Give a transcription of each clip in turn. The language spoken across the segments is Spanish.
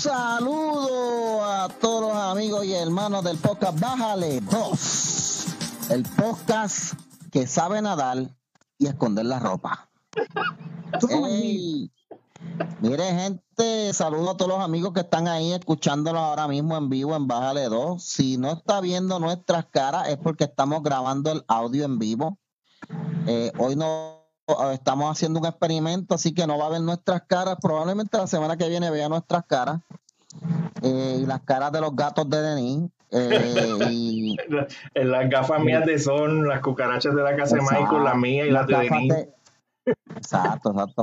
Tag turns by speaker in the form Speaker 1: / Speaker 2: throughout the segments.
Speaker 1: Saludo a todos los amigos y hermanos del podcast Bájale 2. El podcast que sabe nadar y esconder la ropa. Mire, gente, saludo a todos los amigos que están ahí escuchándolo ahora mismo en vivo en Bájale 2. Si no está viendo nuestras caras es porque estamos grabando el audio en vivo. Eh, hoy no estamos haciendo un experimento, así que no va a ver nuestras caras. Probablemente la semana que viene vea nuestras caras eh, y las caras de los gatos de Denis. eh, y
Speaker 2: En las gafas mías de son, las cucarachas de la casa de. Michael, las mías y las de Denis.
Speaker 1: de- Exacto, exacto.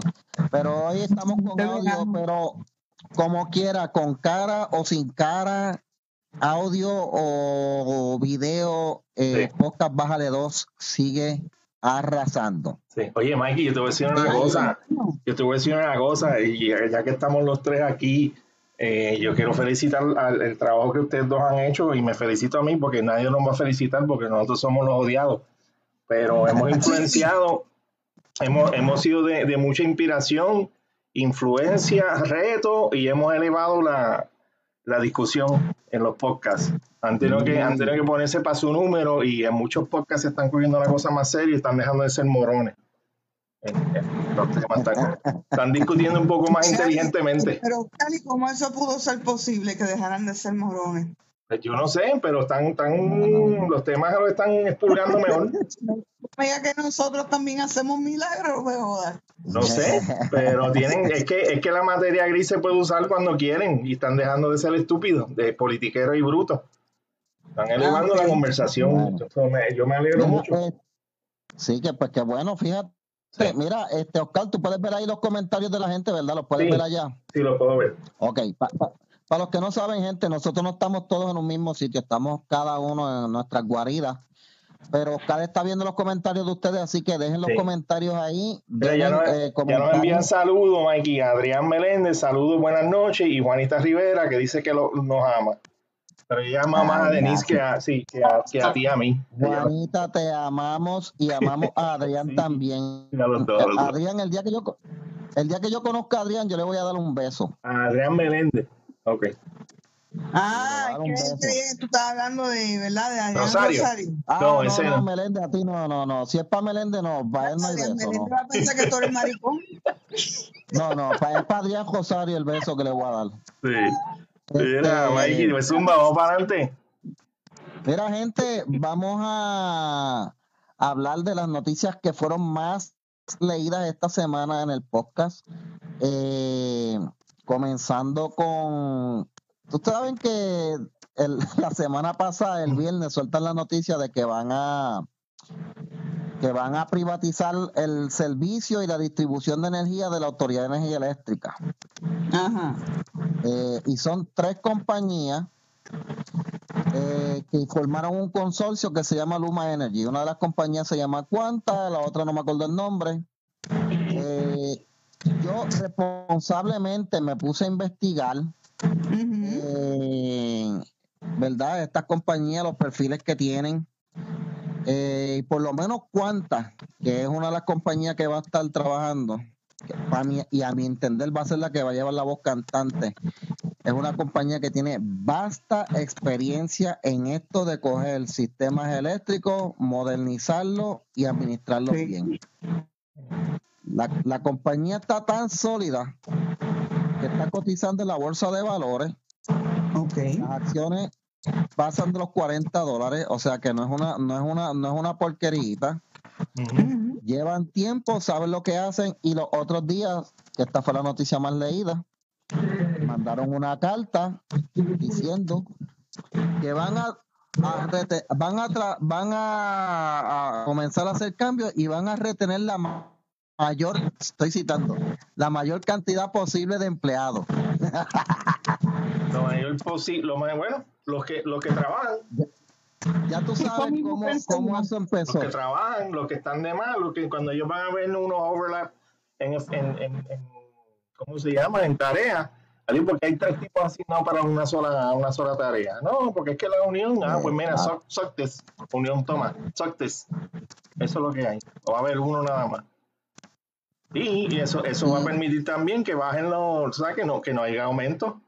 Speaker 1: Pero hoy estamos con audio, pero como quiera, con cara o sin cara, audio o video, eh, podcast Bájale 2 sigue arrasando.
Speaker 2: Sí. Oye, Mikey, yo te voy a decir una cosa. Yo te voy a decir una cosa, y ya que estamos los tres aquí, eh, yo quiero felicitar al el trabajo que ustedes dos han hecho y me felicito a mí porque nadie nos va a felicitar porque nosotros somos los odiados. Pero hemos influenciado, hemos, hemos sido de, de mucha inspiración, influencia, reto y hemos elevado la, la discusión en los podcasts. Han tenido, que, han tenido que ponerse para su número y en muchos podcasts se están cogiendo la cosa más seria y están dejando de ser morones. Los temas están, están discutiendo un poco más inteligentemente.
Speaker 3: Pero, Cali, ¿cómo eso pudo ser posible que dejaran de ser morones?
Speaker 2: Pues Yo no sé, pero están, están, los temas los están expurgando mejor.
Speaker 3: Mira que nosotros también hacemos milagros, me jodas.
Speaker 2: No sé, pero tienen, es que, es que la materia gris se puede usar cuando quieren y están dejando de ser estúpidos, de politiqueros y brutos. Están elevando
Speaker 3: ok.
Speaker 2: la conversación.
Speaker 1: Bueno.
Speaker 2: Eso me- yo me alegro
Speaker 1: Mira,
Speaker 2: mucho.
Speaker 1: eh, sí, que pues que bueno, fíjate.
Speaker 2: Sí.
Speaker 1: Mira, este Oscar, tú puedes ver ahí los comentarios de la gente, ¿verdad? Los puedes
Speaker 2: Sí.
Speaker 1: ver allá.
Speaker 2: Sí, lo puedo ver.
Speaker 1: Ok, para los que no saben, gente, nosotros no estamos todos en un mismo sitio, estamos cada uno en nuestras guaridas. Pero Oscar está viendo los comentarios de ustedes, así que dejen los
Speaker 2: Sí.
Speaker 1: comentarios ahí.
Speaker 2: Ya,
Speaker 1: eh,
Speaker 2: ya nos envían saludos, Mikey. Adrián Meléndez, saludos, buenas noches. Y Juanita Rivera, que dice que lo- nos ama. Pero ella ama más a Denise que a, sí, que, a, que a ti y a mí.
Speaker 1: Juanita, te amamos y amamos a Adrián
Speaker 2: Sí.
Speaker 1: también.
Speaker 2: A los dos, a los dos.
Speaker 1: Adrián, el día que yo el día que yo conozca a Adrián, yo le voy a dar un beso.
Speaker 2: A Adrián Meléndez. Ok.
Speaker 3: Ah, que tú estabas hablando de, ¿verdad? De Adrián
Speaker 2: Rosario.
Speaker 3: Rosario.
Speaker 1: Ah,
Speaker 2: No,
Speaker 1: no,
Speaker 2: ese
Speaker 1: no,
Speaker 2: no.
Speaker 1: Meléndez, a ti no, no, no. Si es para Meléndez, no, para él no hay beso,
Speaker 3: Meléndez
Speaker 1: no.
Speaker 3: va a pensar que tú eres maricón.
Speaker 1: No, no, para, es para Adrián Rosario el beso que le voy a dar.
Speaker 2: Sí. Mira,
Speaker 1: Este,
Speaker 2: Mikey, zumba, vamos para adelante.
Speaker 1: Mira, gente, vamos a hablar de las noticias que fueron más leídas esta semana en el podcast. Eh, comenzando con. Ustedes saben que el- la semana pasada, el viernes, sueltan la noticia de que van a que van a privatizar el servicio y la distribución de energía de la Autoridad de Energía Eléctrica.
Speaker 3: Ajá.
Speaker 1: Eh, y son tres compañías eh, que formaron un consorcio que se llama Luma Energy. Una de las compañías se llama Quanta, la otra no me acuerdo el nombre. Yo responsablemente me puse a investigar, eh, ¿verdad? Estas compañías, los perfiles que tienen. Eh, y por lo menos Quanta, que es una de las compañías que va a estar trabajando, para mí, y a mi entender va a ser la que va a llevar la voz cantante. Es una compañía que tiene vasta experiencia en esto de coger sistemas eléctricos, modernizarlos y administrarlos
Speaker 3: Sí.
Speaker 1: bien. La, la compañía está tan sólida que está cotizando en la bolsa de valores.
Speaker 3: Ok.
Speaker 1: Las acciones pasan de los 40 dólares, o sea que no es una, no es una, no es una porquerita. Llevan tiempo, saben lo que hacen y los otros días, que esta fue la noticia más leída, mandaron una carta diciendo que van a, a van a tra- van a, a comenzar a hacer cambios y van a retener la mayor, estoy citando, la mayor cantidad posible de empleados.
Speaker 2: Lo mayor posible, lo más bueno, los que, los que trabajan,
Speaker 1: Ya tú sabes cómo, cómo eso
Speaker 2: los
Speaker 1: empezó.
Speaker 2: que trabajan, los que están de más, los que cuando ellos van a ver unos overlap en, en, en, en- ¿cómo se llama? En tarea. Porque hay tres tipos asignados para una sola, una sola tarea. No, porque es que la unión, ah, pues mira, suck, suck this. Unión, toma, suck this. Eso es lo que hay. O va a haber uno nada más. Y eso, eso va a permitir también que bajen los, o sea, que no, que no haya aumento.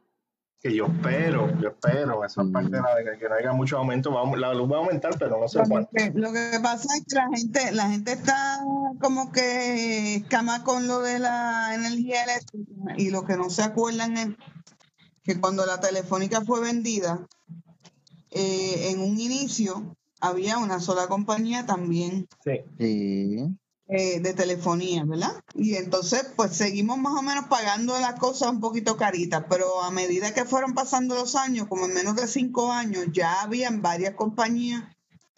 Speaker 2: que yo espero, yo espero, esa
Speaker 1: Mm.
Speaker 2: parte de la de que no haya mucho aumento, va la luz va a aumentar, pero no sé cuánto.
Speaker 3: lo que pasa es que la gente, la gente está como que escama con lo de la energía eléctrica y lo que no se acuerdan es que cuando la telefónica fue vendida, eh, en un inicio había una sola compañía también
Speaker 2: Sí,
Speaker 1: Sí.
Speaker 3: Eh, de telefonía, ¿verdad? Y entonces, pues seguimos más o menos pagando las cosas un poquito caritas, pero a medida que fueron pasando los años, como en menos de cinco años, ya habían varias compañías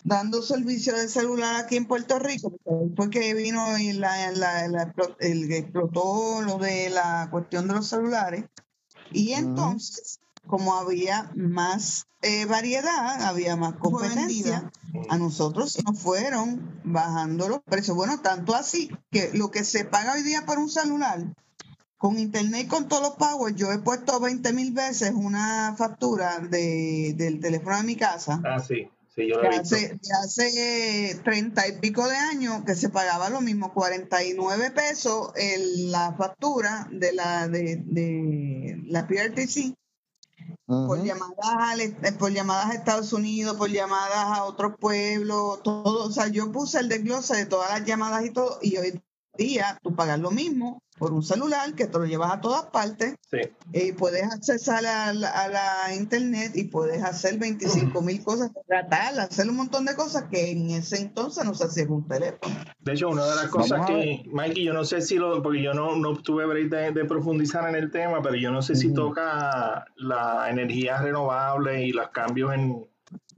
Speaker 3: dando servicio de celular aquí en Puerto Rico, después que vino y la, la- la- el explotó lo de la cuestión de los celulares. Y entonces, como había más eh, variedad, había más competencia, a nosotros nos fueron bajando los precios. Bueno, tanto así que lo que se paga hoy día por un celular, con internet y con todos los pagos, yo he puesto 20 mil veces una factura de, del teléfono de mi casa.
Speaker 2: ah, sí, sí, yo lo he visto.
Speaker 3: hace, hace 30 y pico de años que se pagaba lo mismo, 49 pesos en la factura de la de, de la PRTC por llamadas eh, por llamadas a Estados Unidos, por llamadas a otros pueblos, todo, o sea, yo puse el desglose de todas las llamadas y todo, y hoy día tú pagas lo mismo por un celular que te lo llevas a todas partes
Speaker 2: Sí,
Speaker 3: y puedes accesar a la, a la internet y puedes hacer 25 mil cosas, tratar, hacer un montón de cosas que en ese entonces no se hacía con un teléfono.
Speaker 2: de hecho, una de las
Speaker 1: Vamos
Speaker 2: cosas
Speaker 1: a
Speaker 2: que, Mikey, yo no sé si lo, porque yo no, no tuve break de, de profundizar en el tema, pero yo no sé si toca la energía renovable y los cambios en,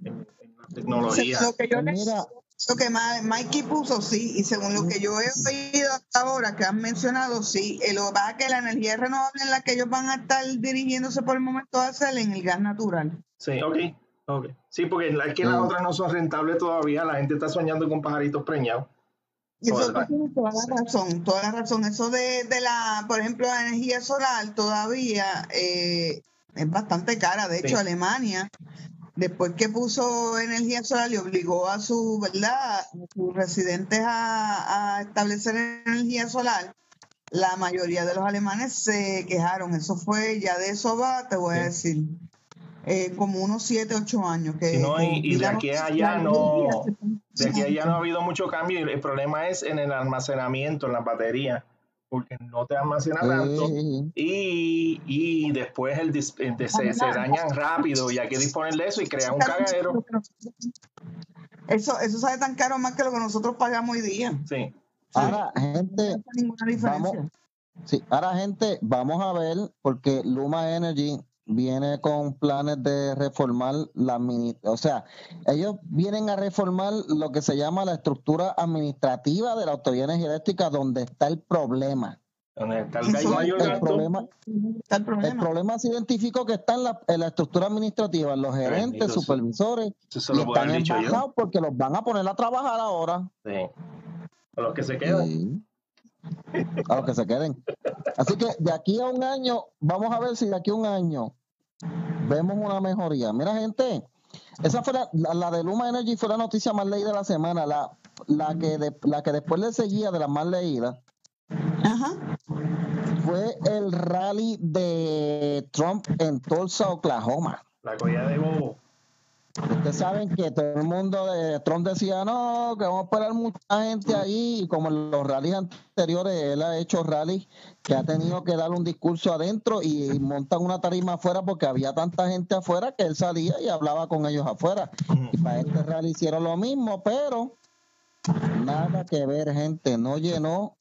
Speaker 2: en- en la tecnología.
Speaker 3: Lo que yo
Speaker 1: Pues mira,
Speaker 3: lo que Ma- Mikey puso, sí, y según lo que yo he oído hasta ahora que han mencionado, sí, eh, lo que pasa es que la energía renovable en la que ellos van a estar dirigiéndose por el momento va a ser en el gas natural.
Speaker 2: Sí, ok, ok. Sí, porque es que las
Speaker 1: Mm.
Speaker 2: otras no son rentables todavía, la gente está soñando con pajaritos preñados.
Speaker 3: Eso tienes toda la razón, toda la razón. Eso de, de la, por ejemplo, la energía solar todavía eh, es bastante cara. De hecho,
Speaker 2: Sí.
Speaker 3: Alemania, después que puso energía solar y obligó a su, ¿verdad? a sus residentes a, a establecer energía solar, la mayoría de los alemanes se quejaron. Eso fue, ya de eso va, te voy a decir, eh, como unos 7, 8 años. Que,
Speaker 2: Sí, no, y- y de aquí a allá no- De aquí a allá no ha habido mucho cambio el problema es en el almacenamiento, en las baterías, porque no te almacena tanto y, y después el, el se, se dañan rápido y hay que disponer de eso y crea un cagadero.
Speaker 3: Eso, eso sale tan caro más que lo que nosotros pagamos hoy día.
Speaker 2: Sí,
Speaker 1: Ahora,
Speaker 3: No
Speaker 1: gente,
Speaker 3: hay ninguna diferencia.
Speaker 1: vamos, sí, ahora gente, vamos a ver, porque Luma Energy viene con planes de reformar la o sea, ellos vienen a reformar lo que se llama la estructura administrativa de la Autoridad Eléctrica, donde está el problema.
Speaker 2: donde está el
Speaker 3: Eso
Speaker 2: gallo
Speaker 3: es
Speaker 2: mayor
Speaker 1: El problema,
Speaker 3: Está el
Speaker 1: el
Speaker 3: problema.
Speaker 1: problema se identificó que está en la, en la estructura administrativa, en los gerentes,
Speaker 2: Bendito
Speaker 1: supervisores,
Speaker 2: Eso se
Speaker 1: y están embajados porque los van a poner a trabajar ahora.
Speaker 2: Sí. A los que se quedan.
Speaker 1: Sí. A los que se queden. Así que de aquí a un año, vamos a ver si de aquí a un año vemos una mejoría. Mira, gente, esa fue la, la- la de Luma Energy fue la noticia más leída de la semana, la, la, que, de- la que después le seguía de las más leídas
Speaker 3: Ajá.
Speaker 1: fue el rally de Trump en Tulsa, Oklahoma.
Speaker 2: La colla de bobo.
Speaker 1: Ustedes saben que todo el mundo de Trump decía, no, que vamos a esperar mucha gente ahí, y como en los rallies anteriores, él ha hecho rallies que ha tenido que dar un discurso adentro y montan una tarima afuera porque había tanta gente afuera que él salía y hablaba con ellos afuera. Y para este rally hicieron lo mismo, pero nada que ver, gente, no llenó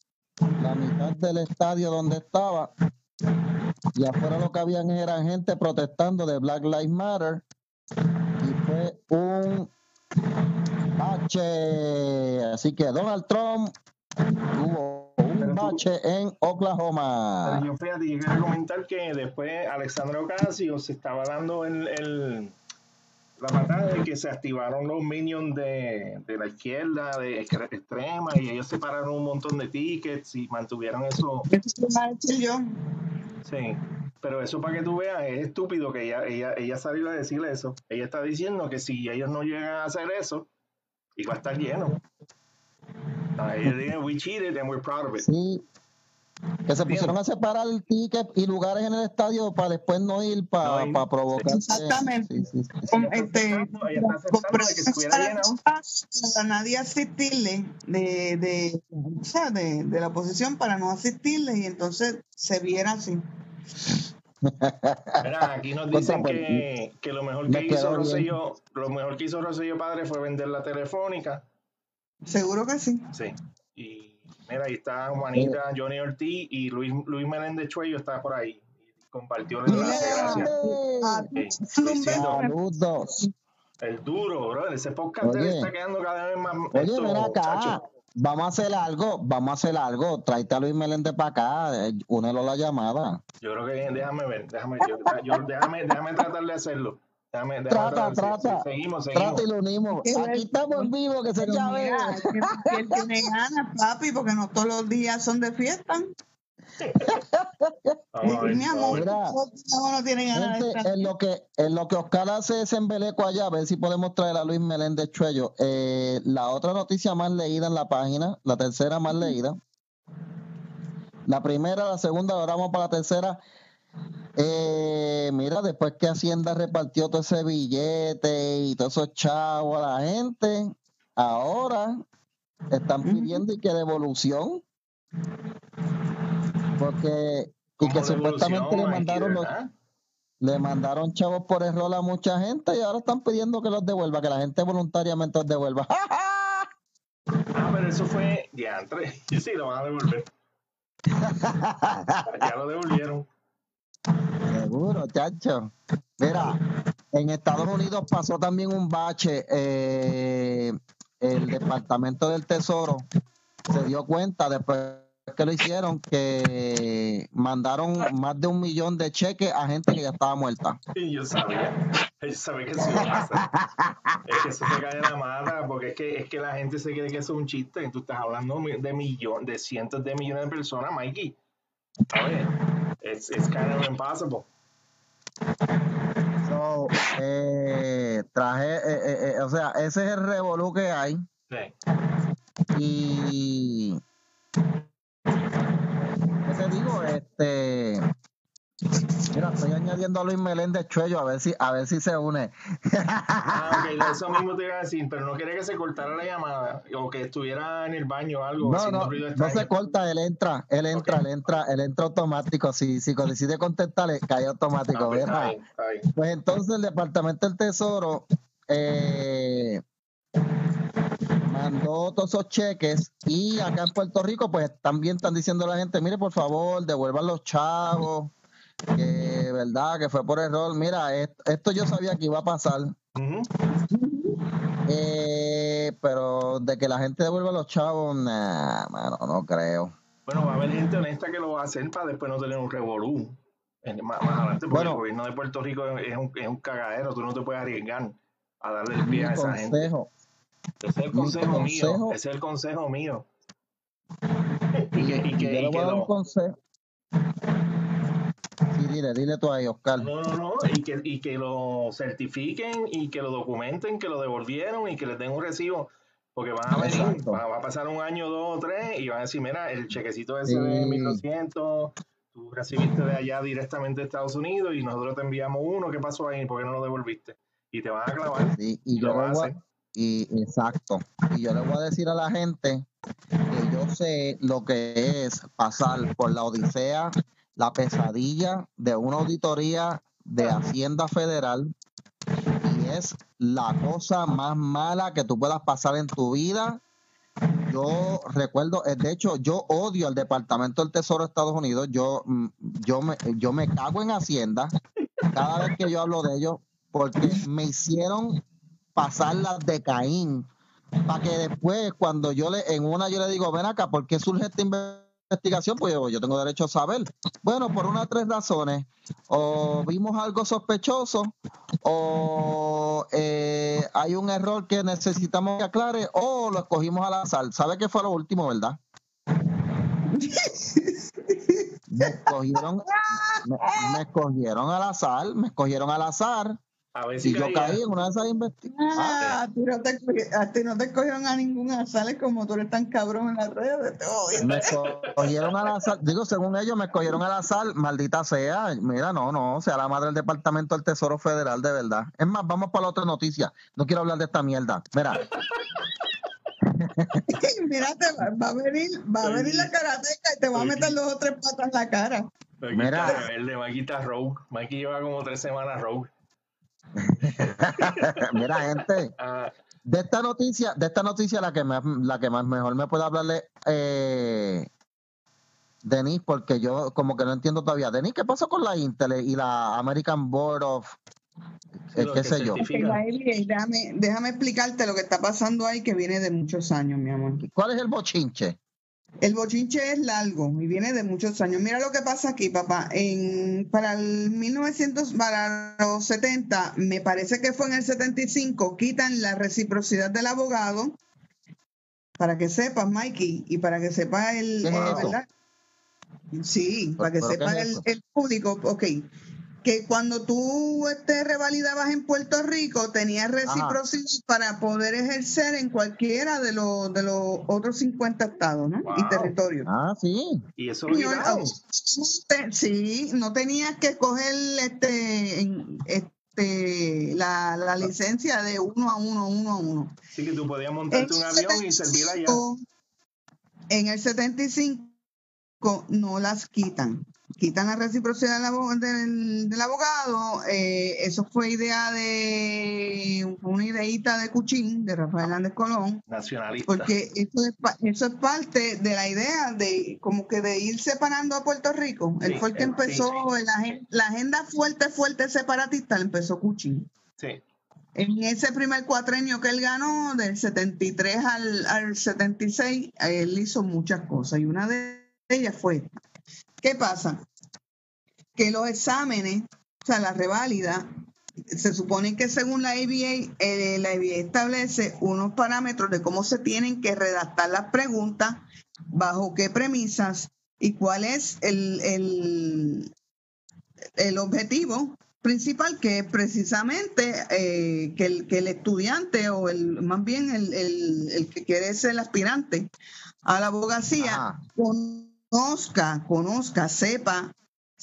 Speaker 1: la mitad del estadio donde estaba. Y afuera lo que habían eran gente protestando de Black Lives Matter fue un bache. Así que Donald Trump tuvo un
Speaker 2: tú-
Speaker 1: bache en
Speaker 2: Pero
Speaker 1: Oklahoma.
Speaker 2: yo fíjate, yo quiero comentar que después Alexandra Ocasio se estaba dando el, el- la patada de que se activaron los minions de, de la izquierda, de extre- extrema, y ellos separaron un montón de tickets y mantuvieron eso.
Speaker 3: Eso es lo que iba a decir yo.
Speaker 2: Sí, pero eso para que tú veas, es estúpido que ella, ella, ella salió a decirle eso. Ella está diciendo que si ellos no llegan a hacer eso, iba a estar lleno. Ella dice, we cheated and we're proud of it.
Speaker 1: Sí, Que se pusieron a separar el ticket y lugares en el estadio para después no ir para
Speaker 2: No
Speaker 1: provocar.
Speaker 3: Exactamente.
Speaker 1: Sí, sí, sí, sí.
Speaker 3: Con- este, para nadie asistirle de, de, o sea, de, de la oposición para no asistirle y entonces se viera así.
Speaker 2: Mira, aquí nos dicen
Speaker 1: Contra,
Speaker 2: que, que lo mejor
Speaker 1: me
Speaker 2: que hizo. Rosselló, lo mejor que hizo Rosselló padre fue vender la telefónica.
Speaker 3: Seguro que sí.
Speaker 2: Sí. Y mira, ahí está Juanita, Johnny Ortiz y Luis, Luis Meléndez Chuello está por ahí. Y compartió el enlace, gracias.
Speaker 1: Saludos.
Speaker 2: El duro, bro. Ese podcast
Speaker 1: Oye.
Speaker 2: está quedando cada vez más.
Speaker 1: Oye,
Speaker 2: esto,
Speaker 1: ven acá. Vamos a hacer algo, vamos a hacer algo. Tráete a Luis Meléndez para acá, eh, únelo a la llamada.
Speaker 2: Yo creo que déjame ver, déjame, yo, yo- déjame, déjame tratar de hacerlo. Déjame, déjame
Speaker 1: Trata,
Speaker 2: tratar-
Speaker 1: trata.
Speaker 2: seguimos, seguimos.
Speaker 1: Trata y lo unimos. Aquí estamos en vivo, que se
Speaker 3: mira, que, que él tiene ganas, papi, porque no todos los días son de fiesta. Mi amor.
Speaker 1: Mira.
Speaker 3: no, ganas
Speaker 1: Gente, en lo que en lo que Oscar hace ese embeleco allá, a ver si podemos traer a Luis Meléndez Chuello. Eh, la otra noticia más leída en la página, la tercera más leída. La primera, la segunda, ahora vamos para la tercera. Eh, mira, después que Hacienda repartió todo ese billete y todos esos chavos a la gente, ahora están pidiendo y que devolución. Porque y
Speaker 2: ¿Cómo
Speaker 1: que supuestamente le mandaron los,
Speaker 2: verdad?
Speaker 1: le mandaron chavos por error a mucha gente y ahora están pidiendo que los devuelva, que la gente voluntariamente los devuelva.
Speaker 2: Ah, pero eso fue diantre. Sí, lo van a devolver. Ya lo devolvieron.
Speaker 1: Seguro, chacho. Mira, en Estados Unidos pasó también un bache. eh, el Departamento del Tesoro se dio cuenta después que lo hicieron que mandaron más de un millón de cheques a gente que ya estaba muerta.
Speaker 2: Y yo sabía. Yo sabía que eso iba a pasar. Es que eso se cae de la mata, porque es que, es que la gente se cree que eso es un chiste. Tú estás hablando de millones, de cientos de millones de personas, Mikey. Oye, it's, it's kind of impossible.
Speaker 1: So, eh, traje, eh, eh, eh, o sea, ese es el revolú que hay.
Speaker 2: Sí.
Speaker 1: Y ¿qué te digo? Este mira, estoy añadiendo a Luis Meléndez Chuello a ver si, a ver si se une.
Speaker 2: Ah, ok, eso mismo te iba a decir, pero no quería que se cortara la llamada o que estuviera en el baño o algo
Speaker 1: No, no, no se corta, él entra, él entra, él entra, él entra automático. Si, si decide contestar, cae
Speaker 2: Ah,
Speaker 1: automático.
Speaker 2: pues, está
Speaker 1: mira.
Speaker 2: bien, está bien.
Speaker 1: Pues entonces el Departamento del Tesoro eh, mandó todos esos cheques y acá en Puerto Rico pues también están diciendo a la gente, mire por favor, devuelvan los chavos, que verdad, que fue por error. Mira, est- esto yo sabía que iba a pasar, eh, pero de que la gente devuelva los chavos, nah, mano, no creo.
Speaker 2: Bueno, va a haber gente honesta que lo va a hacer para después no tener un revolú. Más, más adelante, porque
Speaker 1: Bueno.
Speaker 2: el gobierno de Puerto Rico es un, es un cagadero, tú no te puedes arriesgar a darle el pie a esa gente. Ese es el consejo, mío, ese es el consejo mío.
Speaker 1: y,
Speaker 2: que, y que-
Speaker 1: yo
Speaker 2: y
Speaker 1: le voy
Speaker 2: que
Speaker 1: a dar un consejo. Sí, dile, dile tú ahí, Oscar.
Speaker 2: no, no, no, y que, y que lo certifiquen y que lo documenten, que lo devolvieron y que les den un recibo. Porque van a venir, va, va a pasar un año, dos o tres, y van a decir, mira, el chequecito ese
Speaker 1: Sí.
Speaker 2: de 1200, tú recibiste de allá directamente de Estados Unidos y nosotros te enviamos uno, ¿qué pasó ahí? ¿Por qué no lo devolviste? Y te van a clavar.
Speaker 1: Sí, y
Speaker 2: Lo
Speaker 1: yo
Speaker 2: hacen.
Speaker 1: a, y exacto. Y yo le voy a decir a la gente que yo sé lo que es pasar por la odisea, la pesadilla de una auditoría de Hacienda Federal y es la cosa más mala que tú puedas pasar en tu vida. Yo recuerdo, eh, de hecho, yo odio al Departamento del Tesoro de Estados Unidos. Yo, mm, yo, me, yo me cago en Hacienda cada vez que yo hablo de ellos porque me hicieron pasar las de Caín para que después cuando yo le en una yo le digo ven acá ¿por qué surge esta investigación? pues yo, yo tengo derecho a saber. Bueno por una de tres razones. O vimos algo sospechoso o eh, hay un error que necesitamos que aclare o lo escogimos al azar. ¿sabe qué fue lo último verdad? me escogieron me, me escogieron al azar me escogieron al azar
Speaker 2: A ver si
Speaker 1: Y yo caí en una de esas investigaciones.
Speaker 3: Ah, a, ti no te, a ti no te cogieron a ninguna sales como tú eres tan cabrón en las redes. Te odio.
Speaker 1: Me cogieron al azar, digo, según ellos, me cogieron al azar, maldita sea. Mira, no, no, sea la madre del Departamento del Tesoro Federal, de verdad. Es más, vamos para la otra noticia. No quiero hablar de esta mierda. Mira,
Speaker 3: Mírate, va, va a venir, va a venir la karateca y te va a meter dos o tres patas en la cara.
Speaker 1: Mira.
Speaker 2: rebelde, Mikey está rogue. Mikey lleva como tres semanas rogue.
Speaker 1: mira, gente,
Speaker 2: Ah,
Speaker 1: de esta noticia, de esta noticia la que más, la que más mejor me puede hablarle eh, Denis, porque yo como que no entiendo todavía. Denis, ¿qué pasó con la Intel y la American Board of eh, qué sé yo?
Speaker 3: déjame explicarte lo que está pasando ahí que viene de muchos años, mi amor.
Speaker 1: ¿Cuál es el bochinche?
Speaker 3: El bochinche es largo y viene de muchos años. Mira lo que pasa aquí, papá. En, para el 1900, para los 70, me parece que fue en el 75, quitan la reciprocidad del abogado. Para que sepas, Mikey, y para que sepa el,
Speaker 1: ¿Qué es
Speaker 3: eh. Sí, para que
Speaker 1: ¿Pero qué
Speaker 3: sepa
Speaker 1: es
Speaker 3: el, el público, ok. Que cuando tú este, revalidabas en Puerto Rico, tenías reciprocidad para poder ejercer en cualquiera de los, de los otros 50 estados ¿no? y territorios.
Speaker 1: Ah, sí.
Speaker 2: y eso
Speaker 3: ah, Sí, no tenías que coger este, este la, la licencia de uno a uno, uno a uno.
Speaker 2: Así que tú podías
Speaker 3: En
Speaker 2: montarte un avión y servir allá.
Speaker 3: 75, En el 75 no las quitan. Quitan la reciprocidad del, del- del abogado. eh, eso fue idea de una ideita de Cuchín, de Rafael Hernández Colón.
Speaker 2: Nacionalista.
Speaker 3: Porque eso es, eso es parte de la idea de como que de ir separando a Puerto Rico. Él
Speaker 2: Sí,
Speaker 3: fue el que empezó, la, la agenda fuerte, fuerte separatista, la empezó Cuchín.
Speaker 2: Sí.
Speaker 3: En ese primer cuatrenio que él ganó, del 73 al, al 76, él hizo muchas cosas y una de ellas fue. ¿qué pasa? Que los exámenes, o sea, la reválida, se supone que según la ABA, eh, la ABA establece unos parámetros de cómo se tienen que redactar las preguntas, bajo qué premisas y cuál es el, el, el objetivo principal, que es precisamente eh, que, el, que el estudiante o el más bien el, que quiere ser el aspirante a la abogacía
Speaker 1: Ajá.
Speaker 3: conozca, conozca, sepa,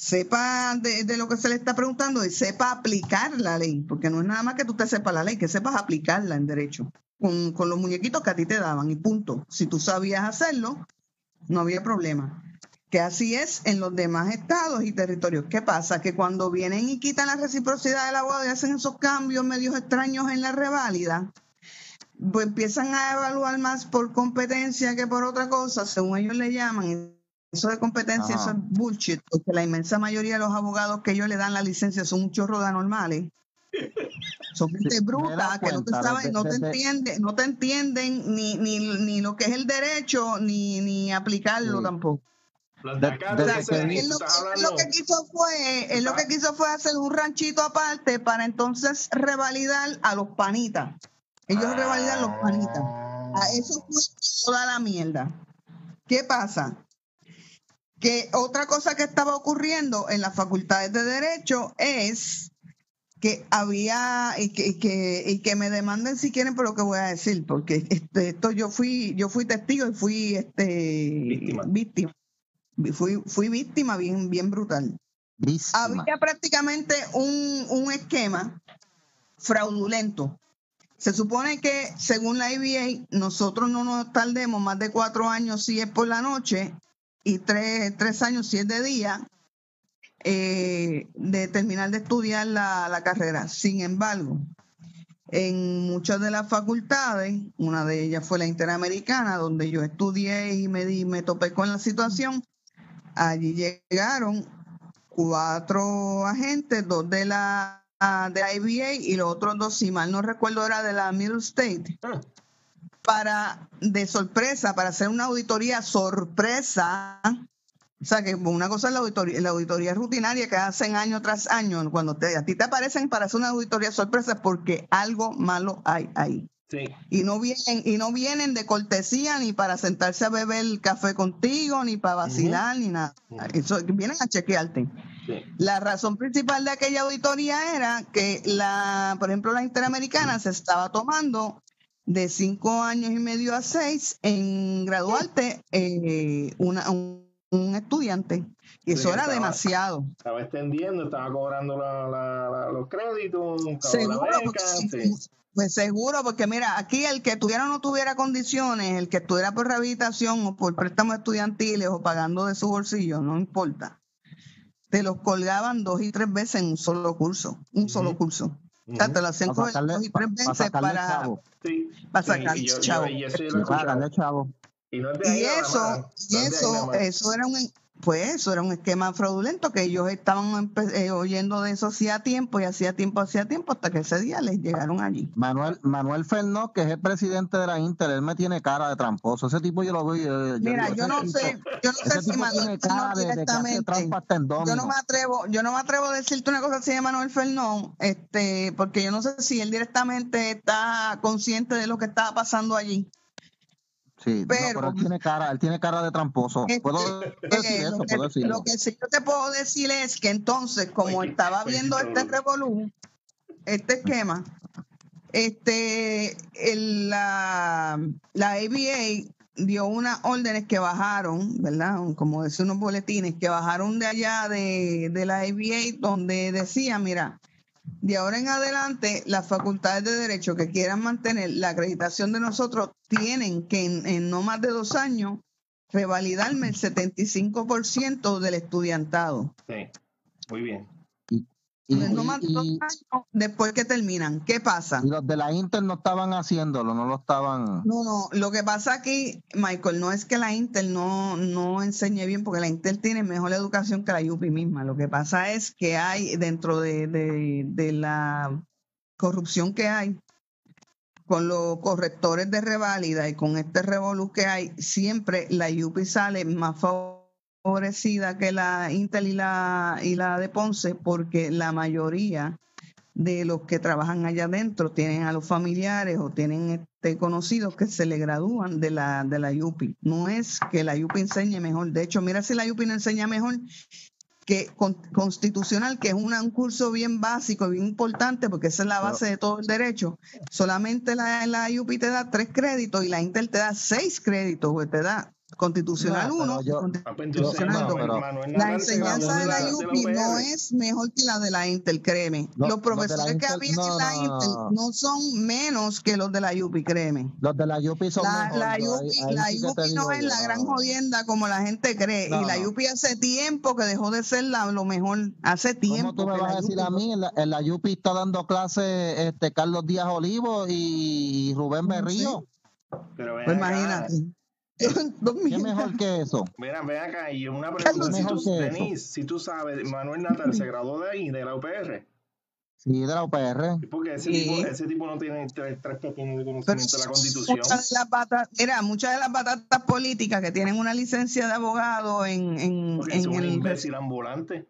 Speaker 3: sepa de, lo que se le está preguntando y sepa aplicar la ley, porque no es nada más que tú te sepas la ley, que sepas aplicarla en derecho, con, con los muñequitos que a ti te daban y punto. Si tú sabías hacerlo, no había problema. Que así es en los demás estados y territorios. ¿Qué pasa? Que cuando vienen y quitan la reciprocidad del abogado y hacen esos cambios medios extraños en la reválida, pues empiezan a evaluar más por competencia que por otra cosa, según ellos le llaman. Eso de competencia,
Speaker 1: Ajá.
Speaker 3: eso es bullshit, porque la inmensa mayoría de los abogados que ellos le dan la licencia son un chorro de anormales. Son gente
Speaker 1: me
Speaker 3: bruta que no te saben, no te entienden, no te entienden ni, ni, ni lo que es el derecho, ni, ni aplicarlo
Speaker 1: Sí.
Speaker 3: tampoco.
Speaker 2: De
Speaker 3: O sea, él lo, él que quiso fue, él lo que quiso fue hacer un ranchito aparte para entonces revalidar a los panitas. Ellos revalidan los panitas. A eso fue toda la mierda. ¿Qué pasa? Que otra cosa que estaba ocurriendo en las facultades de Derecho es que había, y que, y que, y que me demanden si quieren por lo que voy a decir, porque este, esto yo fui, yo fui testigo y fui este
Speaker 2: Víctima.
Speaker 3: víctima. Fui, fui víctima bien, bien brutal.
Speaker 1: Víctima.
Speaker 3: Había prácticamente un, un esquema fraudulento. Se supone que, según la IBA, nosotros no nos tardemos más de cuatro años si es por la noche y tres, tres años si es de día eh, de terminar de estudiar la, la carrera. Sin embargo, en muchas de las facultades, una de ellas fue la Interamericana, donde yo estudié y me, di, me topé con la situación, allí llegaron cuatro agentes, dos de la de la IBA y los otros dos, si mal no recuerdo, era de la Middle State,
Speaker 2: Ah,
Speaker 3: para, de sorpresa, para hacer una auditoría sorpresa. O sea, que una cosa es la auditoría, la auditoría rutinaria que hacen año tras año, cuando te, a ti te aparecen para hacer una auditoría sorpresa es porque algo malo hay ahí.
Speaker 2: Sí.
Speaker 3: Y no vienen, y no vienen de cortesía ni para sentarse a beber café contigo, ni para vacilar, ni nada. Eso, vienen a chequearte.
Speaker 2: Sí.
Speaker 3: La razón principal de aquella auditoría era que la, por ejemplo, la Interamericana se estaba tomando de cinco años y medio a seis en graduarte eh, una- un, un estudiante. Y
Speaker 2: Sí,
Speaker 3: eso era
Speaker 2: estaba-
Speaker 3: demasiado.
Speaker 2: Estaba extendiendo, estaba cobrando la- la- la- los créditos, la
Speaker 3: Seguro,
Speaker 2: beca,
Speaker 3: porque,
Speaker 2: sí.
Speaker 3: pues seguro, porque mira, aquí el que tuviera o no tuviera condiciones, el que estuviera por rehabilitación o por préstamos estudiantiles o pagando de su bolsillo, no importa. Te los colgaban dos y tres veces en un solo curso, un solo curso. O sea, te lo hacían dos y
Speaker 1: pa-
Speaker 3: tres
Speaker 1: pa
Speaker 3: veces
Speaker 1: sacarle
Speaker 3: para,
Speaker 1: chavo.
Speaker 2: Sí,
Speaker 3: para
Speaker 2: sí,
Speaker 3: sacar
Speaker 2: y yo- yo-
Speaker 3: chavo.
Speaker 2: y eso. Y
Speaker 3: eso, y eso era un, pues eso era un esquema fraudulento que ellos estaban eh, oyendo de eso hacía tiempo y hacía tiempo, hacía tiempo, hasta que ese día les llegaron allí.
Speaker 1: Manuel, Manuel Fernó, que es el presidente de la Inter, él me tiene cara de tramposo. Ese tipo yo lo veo. Yo,
Speaker 3: Mira, yo no
Speaker 1: tipo-
Speaker 3: sé, yo no sé si Manuel Fernó
Speaker 1: de,
Speaker 3: directamente. Yo no me atrevo, yo no me atrevo a decirte una cosa así de Manuel Fernón, este, porque yo no sé si él directamente está consciente de lo que estaba pasando allí.
Speaker 1: Sí, no,
Speaker 3: pero-
Speaker 1: él tiene cara, él tiene cara de tramposo.
Speaker 3: Este,
Speaker 1: Puedo
Speaker 3: Eh,
Speaker 1: decir eso,
Speaker 3: lo, que,
Speaker 1: puedo decirlo.
Speaker 3: lo que sí yo te puedo decir es que entonces, como
Speaker 2: Oye,
Speaker 3: estaba viendo este revolú, este esquema, este, el- la, la ABA dio unas órdenes que bajaron, ¿verdad? Como decía unos boletines, que bajaron de allá de, de la ABA, donde decía, mira, de ahora en adelante, las facultades de derecho que quieran mantener la acreditación de nosotros tienen que en, no más de dos años revalidarme el 75% del estudiantado.
Speaker 2: Sí, muy bien.
Speaker 3: No más dos años después que terminan. ¿Qué pasa?
Speaker 1: y los de la Inter no estaban haciéndolo, no lo estaban.
Speaker 3: No, no, lo que pasa aquí, Michael, no es que la Intel no, no enseñe bien, porque la Intel tiene mejor educación que la UPI misma. Lo que pasa es que hay dentro de, de- de la corrupción que hay con los correctores de reválida y con este revolú que hay, siempre la UPI sale más favorecida que la Intel y la, y la de Ponce, porque la mayoría de los que trabajan allá adentro tienen a los familiares o tienen este conocidos que se le gradúan de la de la UPI. No es que la UPI enseñe mejor. De hecho, mira si la UPI no enseña mejor que con- constitucional, que es una- un curso bien básico y bien importante, porque esa es la base de todo el derecho. Solamente la, la UPI te da tres créditos y la Intel te da seis créditos, pues te da constitucional
Speaker 1: No, pero
Speaker 3: uno,
Speaker 1: yo-
Speaker 2: Ah, pues entonces,
Speaker 3: Constitucional
Speaker 1: no,
Speaker 2: Manuel-
Speaker 1: pero-
Speaker 2: Manuel
Speaker 3: la
Speaker 2: Nadal se
Speaker 3: enseñanza de la UPI no es mejor que la de la Intel, créeme.
Speaker 1: Los-
Speaker 3: profesores que había
Speaker 1: no,
Speaker 3: en la
Speaker 1: no,
Speaker 3: Intel
Speaker 1: no.
Speaker 3: son menos que los de la UPI, créeme.
Speaker 1: Los de la UPI son
Speaker 3: La,
Speaker 1: mejor,
Speaker 3: la
Speaker 1: ahí-
Speaker 3: UPI,
Speaker 1: ahí
Speaker 3: la
Speaker 1: sí
Speaker 3: UPI no es la gran jodienda como la gente cree.
Speaker 1: No,
Speaker 3: y la. UPI hace tiempo que dejó de ser la- lo mejor. Hace tiempo.
Speaker 1: ¿Cómo tú me vas
Speaker 3: la
Speaker 1: a decir a mí? En la, en la UPI está dando clases este, Carlos Díaz Olivo y Rubén
Speaker 3: sé.
Speaker 1: Berrío.
Speaker 2: Pero
Speaker 3: Pues
Speaker 2: acá,
Speaker 3: imagínate. Dos
Speaker 1: ¿Qué mejor que eso?
Speaker 2: Mira, ven acá, y una pregunta, si tú. Denise, si tú sabes, Manuel Natal se graduó de ahí, de la UPR,
Speaker 1: Sí, de la UPR.
Speaker 2: porque ese,
Speaker 3: Sí.
Speaker 2: tipo, ese tipo no tiene tres, tres pepinos de
Speaker 3: Pero
Speaker 2: conocimiento de la constitución.
Speaker 3: muchas de las batatas, mira, muchas de las batatas políticas que tienen una licencia de abogado en, en, en
Speaker 2: un
Speaker 3: el
Speaker 2: imbécil ambulante.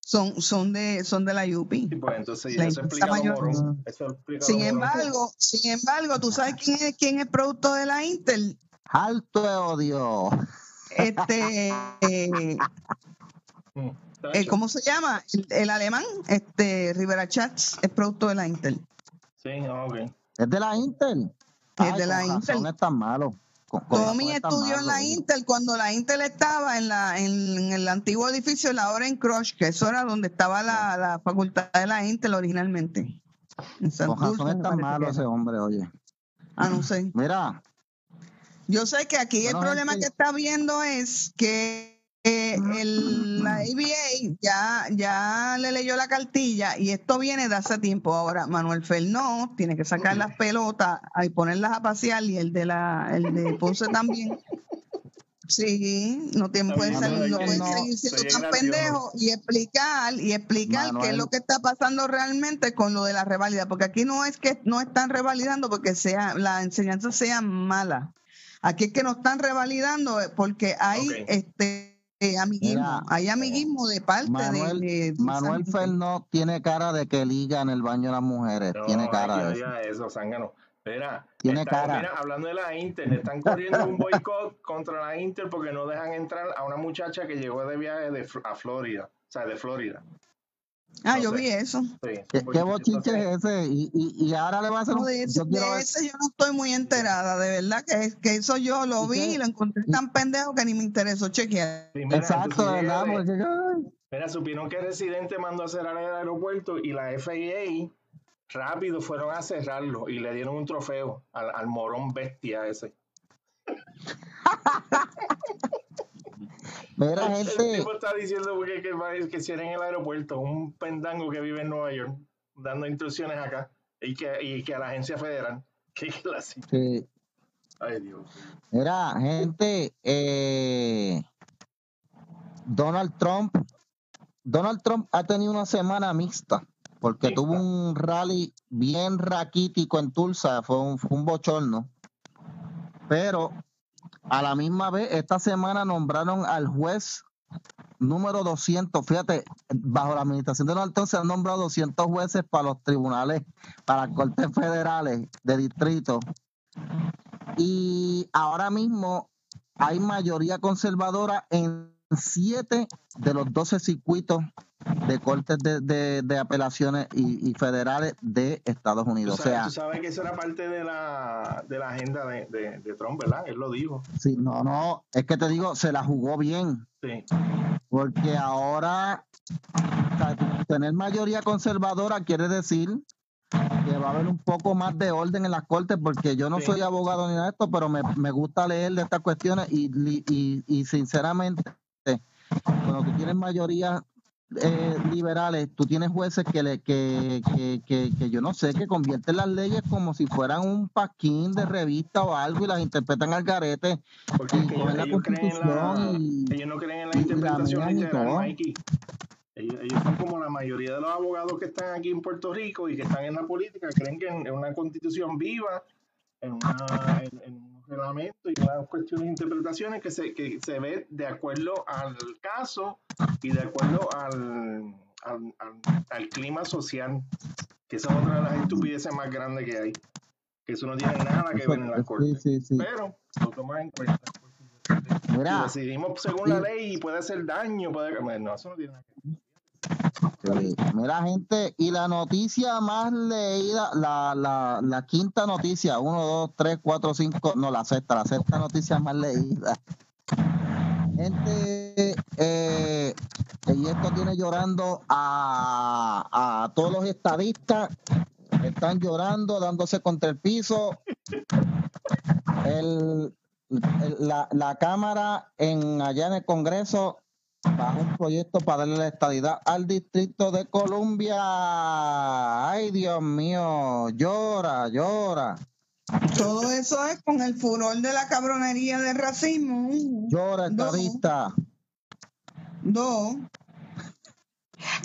Speaker 3: son, son de son de la UPI.
Speaker 2: Pues entonces
Speaker 3: La
Speaker 2: eso explica morón. Eso explica
Speaker 3: Sin embargo, sin embargo, ¿tú sabes quién es quién es producto de la Intel?
Speaker 1: Alto de odio.
Speaker 3: Este, eh,
Speaker 2: Mm,
Speaker 3: eh. ¿cómo se llama? El, el alemán, este Rivera Chats, es producto de la Intel.
Speaker 2: Sí, ok.
Speaker 1: ¿Es de la Intel?
Speaker 3: Es de la Intel.
Speaker 1: es tan malo. Con- con
Speaker 3: Tommy en la Intel cuando la Intel estaba en la en, en el antiguo edificio de la Orange Crush, que eso era donde estaba la, la facultad de la Intel originalmente. En
Speaker 1: Con
Speaker 3: Santurce,
Speaker 1: razón es tan malo ese hombre, oye.
Speaker 3: Ah, no sé.
Speaker 1: Mira,
Speaker 3: Yo sé que aquí el problema
Speaker 1: gente-
Speaker 3: que está viendo es que eh, el, la ABA ya, ya le leyó la cartilla y esto viene de hace tiempo. Ahora, Manuel Fernó tiene que sacar las pelotas y ponerlas a pasear y el de la el de Ponce también. Sí, no tiene, puede
Speaker 2: bien,
Speaker 3: no pueden seguir siendo tan pendejos y explicar y explicar qué es lo que está pasando realmente con lo de la revalida, porque aquí no es que no están revalidando porque sea la enseñanza sea mala. Aquí es que no están revalidando eh, porque hay este eh, amiguismo,
Speaker 1: Mira,
Speaker 3: hay amiguismo de parte
Speaker 1: Manuel,
Speaker 3: de, de- de
Speaker 1: Manuel. Fernó tiene cara de que liga en el baño de las mujeres.
Speaker 2: No,
Speaker 1: tiene cara de eso.
Speaker 2: eso, zángano. Mira,
Speaker 1: Tiene
Speaker 2: está-
Speaker 1: cara.
Speaker 2: mira, hablando de la Inter, le están corriendo un boicot contra la Inter porque no dejan entrar a una muchacha que llegó de viaje de, a Florida, o sea, de Florida.
Speaker 3: Ah,
Speaker 2: No
Speaker 3: yo
Speaker 2: sé.
Speaker 3: vi eso.
Speaker 2: Sí,
Speaker 1: ¿Qué, qué bochinche es ese? Y, y, y ahora le va a hacer
Speaker 3: No, de ese,
Speaker 1: Yo quiero
Speaker 3: de
Speaker 1: ver-
Speaker 3: ese yo no estoy muy enterada, de verdad, que, que eso yo lo
Speaker 1: ¿Y
Speaker 3: vi
Speaker 1: qué?
Speaker 3: y lo encontré tan pendejo que ni me interesó chequear.
Speaker 2: Mira,
Speaker 1: Exacto, de verdad,
Speaker 2: de- Mira, supieron que el residente mandó a cerrar el aeropuerto y la FAA rápido fueron a cerrarlo y le dieron un trofeo al, al morón bestia ese.
Speaker 1: Mira,
Speaker 2: El
Speaker 1: gente...
Speaker 2: tipo está diciendo que, que, que cierren el aeropuerto, un pendango que vive en Nueva York, dando instrucciones acá y que, y que a la agencia federal. ¿Qué clase?
Speaker 1: Sí.
Speaker 2: Ay, Dios.
Speaker 1: Mira, gente, eh, Donald Trump, Donald Trump ha tenido una semana mixta porque
Speaker 2: Mixta.
Speaker 1: tuvo un rally bien raquítico en Tulsa, fue un, fue un bochorno, pero a la misma vez esta semana nombraron al juez número 200, fíjate, bajo la administración de Trump se han nombrado 200 jueces para los tribunales, para cortes federales de distrito. Y ahora mismo hay mayoría conservadora en siete de los 12 circuitos de cortes de, de- de apelaciones y, y federales de Estados
Speaker 2: Tú
Speaker 1: Unidos. O sea,
Speaker 2: tú sabes que eso era parte de la, de la agenda de, de, de Trump, ¿verdad? Él lo dijo.
Speaker 1: sí, no, no, es que te digo, se la jugó bien.
Speaker 2: Sí.
Speaker 1: Porque ahora o sea, tener mayoría conservadora quiere decir que va a haber un poco más de orden en las cortes, porque yo no
Speaker 2: Sí.
Speaker 1: soy abogado ni nada de esto, pero me, me gusta leer de estas cuestiones y, li- y, y sinceramente, cuando tú tienes mayoría eh, liberales, tú tienes jueces que, le, que, que, que, que yo no sé, que convierten las leyes como si fueran un paquín de revista o algo y las interpretan al garete
Speaker 2: Porque
Speaker 1: y
Speaker 2: es que ellos,
Speaker 1: la
Speaker 2: ellos creen en la,
Speaker 1: constitución y...
Speaker 2: ellos no creen en la interpretación literal. Mikey. Ellos, ellos son como la mayoría de los abogados que están aquí en Puerto Rico y que están en la política, creen que en, en una constitución viva, en, una, en, en reglamento y unas cuestiones de interpretaciones que se, que se ve de acuerdo al caso y de acuerdo al, al, al- al clima social, que esa es otra de las estupideces más grandes que hay, que eso no tiene nada que ver en la corte,
Speaker 1: sí, sí.
Speaker 2: pero lo toman en cuenta.
Speaker 1: Mira,
Speaker 2: Si decidimos según la ley y puede hacer daño, puede... bueno, no, eso no tiene nada que ver.
Speaker 1: Mira, gente, y la noticia más leída, la, la, la quinta noticia, uno, dos, tres, cuatro, cinco, no, la sexta, la sexta noticia más leída. Gente, eh, y esto tiene llorando a, a todos los estadistas, están llorando, dándose contra el piso. El- la, la Cámara en allá en el Congreso bajo un proyecto para darle la estadidad al Distrito de Columbia. Ay, Dios mío, llora, llora,
Speaker 3: Todo eso es con el furor de la cabronería del racismo.
Speaker 1: llora, estadista.
Speaker 3: Dos.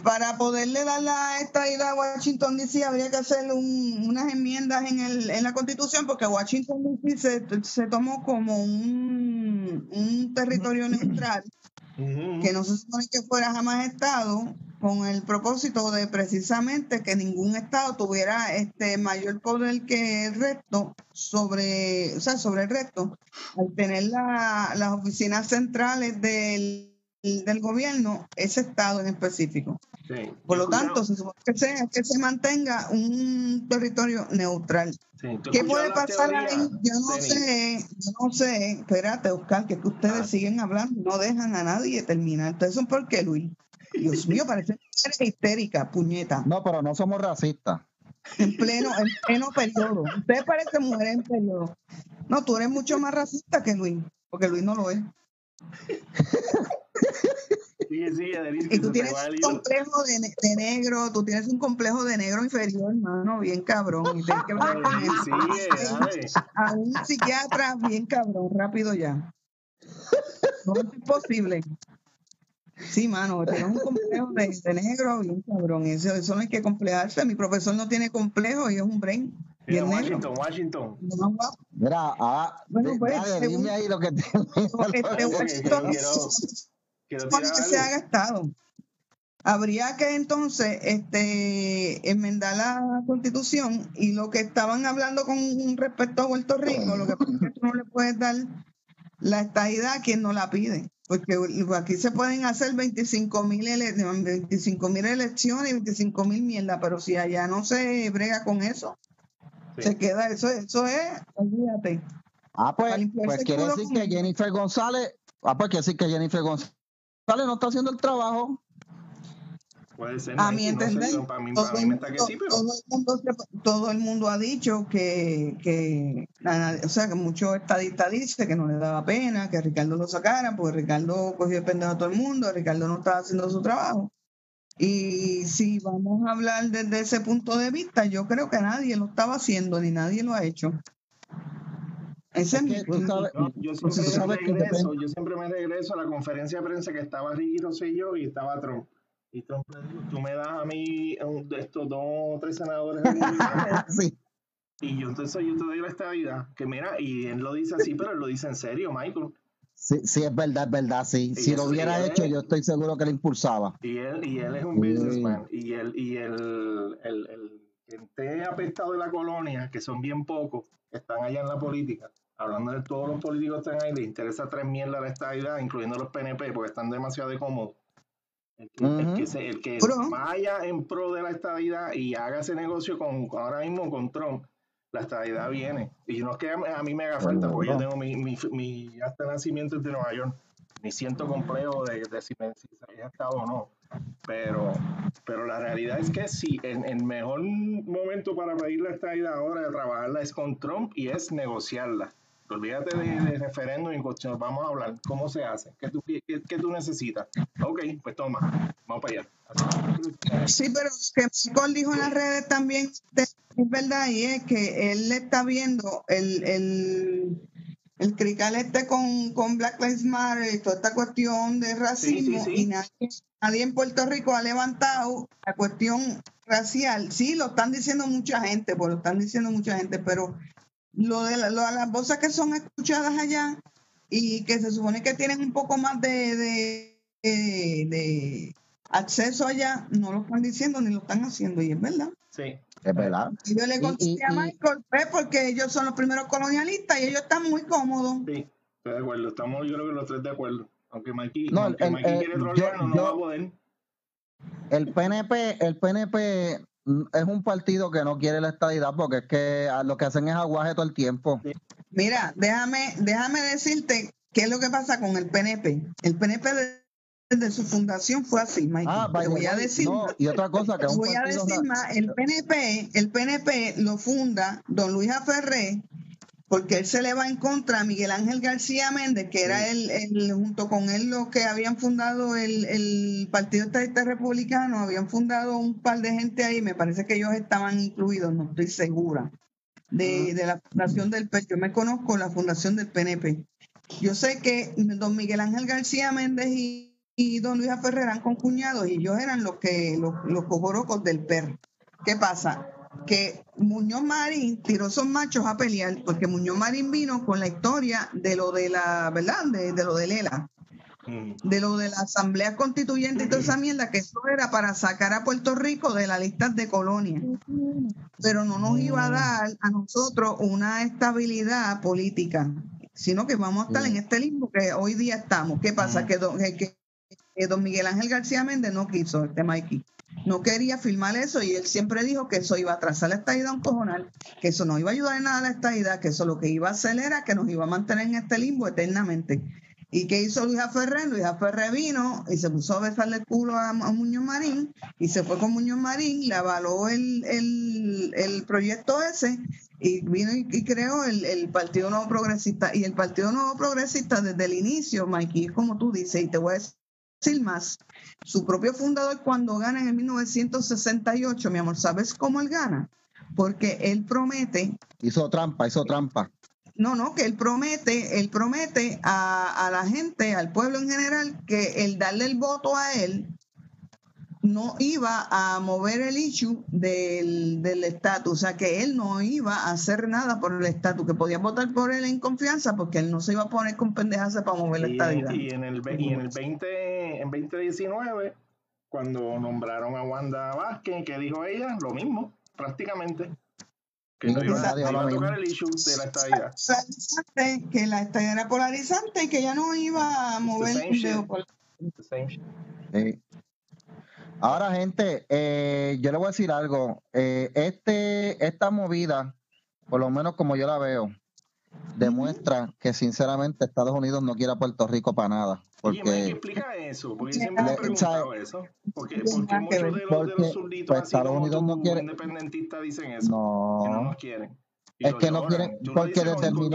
Speaker 3: Para poderle dar la estadidad a Washington DC habría que hacer un- unas enmiendas en, el, en la constitución porque Washington DC se, se tomó como un, un territorio neutral Que no se supone que fuera jamás estado con el propósito de precisamente que ningún estado tuviera este mayor poder que el resto sobre o sea sobre el resto. Al tener la- las oficinas centrales del, del gobierno ese estado en específico
Speaker 2: Sí.
Speaker 3: por lo tanto se supone que sea que se mantenga un territorio neutral
Speaker 2: Sí, ¿tú
Speaker 3: ¿Qué puede pasar
Speaker 2: teoría,
Speaker 3: ahí? Yo no sé, yo no sé. Espérate, Oscar, que, es que ustedes
Speaker 2: Ah.
Speaker 3: siguen hablando, no dejan a nadie terminar. Entonces, ¿son por qué, Luis? Dios mío, parece histérica, puñeta.
Speaker 1: No, pero no somos racistas.
Speaker 3: En pleno, en pleno periodo. Ustedes parecen mujeres en periodo. No, tú eres mucho más racista que Luis, porque Luis no lo es.
Speaker 2: Sigue, sigue, Denis,
Speaker 3: Y tú tienes un complejo de, ne- de negro, tú tienes un complejo de negro inferior, hermano, bien cabrón. Y tienes que con.
Speaker 2: Sigue, dale.
Speaker 3: a un psiquiatra bien cabrón, rápido ya. No es posible. Sí, mano, tenemos un complejo de, de negro bien cabrón. Eso, eso no hay que complejarse. Mi profesor no tiene complejo y es un brain
Speaker 2: Mira. Washington, Washington.
Speaker 1: Mira, ah,
Speaker 3: Bueno, pues,
Speaker 1: dale,
Speaker 3: según-
Speaker 1: dime ahí lo que tienes.
Speaker 3: Este
Speaker 2: Quiero-
Speaker 3: Washington que se ha gastado. habría que entonces este enmendar la constitución y lo que estaban hablando con respecto a Puerto Rico, lo que pasa es que tú no le puedes dar la estadidad a quien no la pide, porque aquí se pueden hacer 25 mil 25 elecciones y 25 mil mierda, pero si allá no se brega con eso, se queda, eso, eso es, olvídate.
Speaker 1: Ah, pues, pues quiere decir que Jennifer González, ah, pues quiere decir que Jennifer González no está haciendo el trabajo.
Speaker 2: Puede ser.
Speaker 3: A mi entender, todo, el mundo, ha dicho que, que, o sea, que muchos estadistas dicen que no le daba pena que Ricardo lo sacara, porque Ricardo cogió el pendejo a todo el mundo, Ricardo no estaba haciendo su trabajo. Y si vamos a hablar desde ese punto de vista, yo creo que nadie lo estaba haciendo, ni nadie lo ha hecho.
Speaker 2: Ese es mi yo, siempre regreso, yo siempre me regreso a la conferencia de prensa que estaba Ricky Rosselló y estaba Trump y Trump tú me das a mí estos dos o tres senadores. sí. Y yo entonces yo te doy la estabilidad. Que mira, y él lo dice así, pero él lo dice en serio, Michael.
Speaker 1: Sí, sí, es verdad, es verdad, sí. si lo hubiera hecho, yo estoy seguro que le impulsaba.
Speaker 2: Y él, y él es un businessman. Y él, y el, el, el gente apestado de la colonia, que son bien pocos, que están allá en la política, hablando de todos los políticos que están ahí, le interesa tres mierdas la estabilidad, incluyendo los PNP, porque están demasiado cómodos. El que, vaya en pro de la estabilidad y haga ese negocio con, ahora mismo con Trump, la estabilidad viene. Y no es que a, mí me haga falta, porque yo tengo mi, mi, mi hasta nacimiento de Nueva York. Ni siento complejo de, de, si, me, si se estado o no. Pero, pero la realidad es que sí, el, el mejor momento para pedir la estabilidad ahora de trabajarla es con Trump y es negociarla. Olvídate de, referéndum y cuestión. Vamos a hablar. ¿Cómo se hace? ¿Qué tú, qué, qué tú necesitas? Ok, pues toma. Vamos para allá.
Speaker 3: Sí, pero que Michael dijo en las redes también, es verdad, y es que él está viendo el, el, el crical este con, con Black Lives Matter y toda esta cuestión de racismo y nadie, nadie en Puerto Rico ha levantado la cuestión racial. Sí, lo están diciendo mucha gente, pues lo están diciendo mucha gente, pero lo de, las voces que son escuchadas allá y que se supone que tienen un poco más de, de, acceso allá, no lo están diciendo ni lo están haciendo, y es verdad.
Speaker 2: Sí.
Speaker 1: Es verdad.
Speaker 3: Y yo le conté a Michael porque ellos son los primeros colonialistas y ellos están muy cómodos.
Speaker 2: Sí, estoy de acuerdo. Estamos, yo creo que los tres de acuerdo. Aunque Mikey, no, quiere trolear, no, no va a poder.
Speaker 1: El PNP, el PNP es un partido que no quiere la estadidad porque es que lo que hacen es aguaje todo el tiempo.
Speaker 3: Mira, déjame, déjame decirte qué es lo que pasa con el PNP. El PNP desde su fundación fue así, Mike. Ah, te voy a decir
Speaker 1: y otra cosa que
Speaker 3: voy a decir más, el PNP, el PNP lo funda don Luis Aferré porque él se le va en contra a Miguel Ángel García Méndez, que era el, junto con él los que habían fundado el, el Partido Estadista Republicano, habían fundado un par de gente ahí, me parece que ellos estaban incluidos, no estoy segura, de, la fundación del PNP. Yo me conozco la fundación del PNP. Yo sé que don Miguel Ángel García Méndez y, don Luis Ferrer eran concuñados y ellos eran los que los, los del PER. ¿Qué pasa? que Muñoz Marín tiró esos machos a pelear, porque Muñoz Marín vino con la historia de lo de la, ¿verdad? De, lo de Lela, mm. de lo de la Asamblea Constituyente y toda esa mierda, que eso era para sacar a Puerto Rico de la lista de colonias. Pero no nos iba a dar a nosotros una estabilidad política, sino que vamos a estar en mm. este limbo que hoy día estamos. ¿Qué pasa? Mm. Que, don, que, don Miguel Ángel García Méndez no quiso este Mikey no quería firmar eso y él siempre dijo que eso iba a atrasar la estadidad un cojonal, que eso no iba a ayudar en nada a la estadidad, que eso lo que iba a hacer era que nos iba a mantener en este limbo eternamente. ¿Y qué hizo Luis Ferrer? Luis Ferrer vino y se puso a besarle el culo a, Muñoz Marín y se fue con Muñoz Marín, le avaló el, el, proyecto ese y vino y, creó el, el, Partido Nuevo Progresista. Y el Partido Nuevo Progresista desde el inicio, Mikey, como tú dices, y te voy a decir más. Su propio fundador cuando gana en el 1968, mi amor, ¿sabes cómo él gana? Porque él promete...
Speaker 1: Hizo trampa, hizo trampa.
Speaker 3: No, no, que él promete, él promete a, a la gente, al pueblo en general, que el darle el voto a él no iba a mover el issue del estatus, o sea que él no iba a hacer nada por el estatus, que podía votar por él en confianza porque él no se iba a poner con pendejas para mover la estadidad.
Speaker 2: Y en el, y en el 20, en 2019 cuando nombraron a Wanda Vázquez, que dijo ella? Lo mismo, prácticamente. Que no iba, no iba a tocar el issue de la estadidad.
Speaker 3: Polarizante, que la estadía era polarizante y que ya no iba a mover por
Speaker 2: The same shit.
Speaker 1: Sí. Ahora, gente, eh, yo le voy a decir algo. Eh, este, esta movida, por lo menos como yo la veo, demuestra que sinceramente Estados Unidos no quiere a Puerto Rico para nada.
Speaker 2: Oye,
Speaker 1: Porque,
Speaker 2: explica eso, porque yo siempre me he
Speaker 1: Le-
Speaker 2: preguntado eso. Porque,
Speaker 3: tiene
Speaker 2: porque
Speaker 3: nada que
Speaker 2: muchos de los, de los
Speaker 1: pues,
Speaker 2: así
Speaker 1: Estados
Speaker 2: como
Speaker 1: Unidos no quiere-
Speaker 2: independentistas, dicen eso, que no
Speaker 1: no,
Speaker 2: nos quieren.
Speaker 1: Es que no quieren,
Speaker 2: Tú lo
Speaker 1: porque
Speaker 2: llorando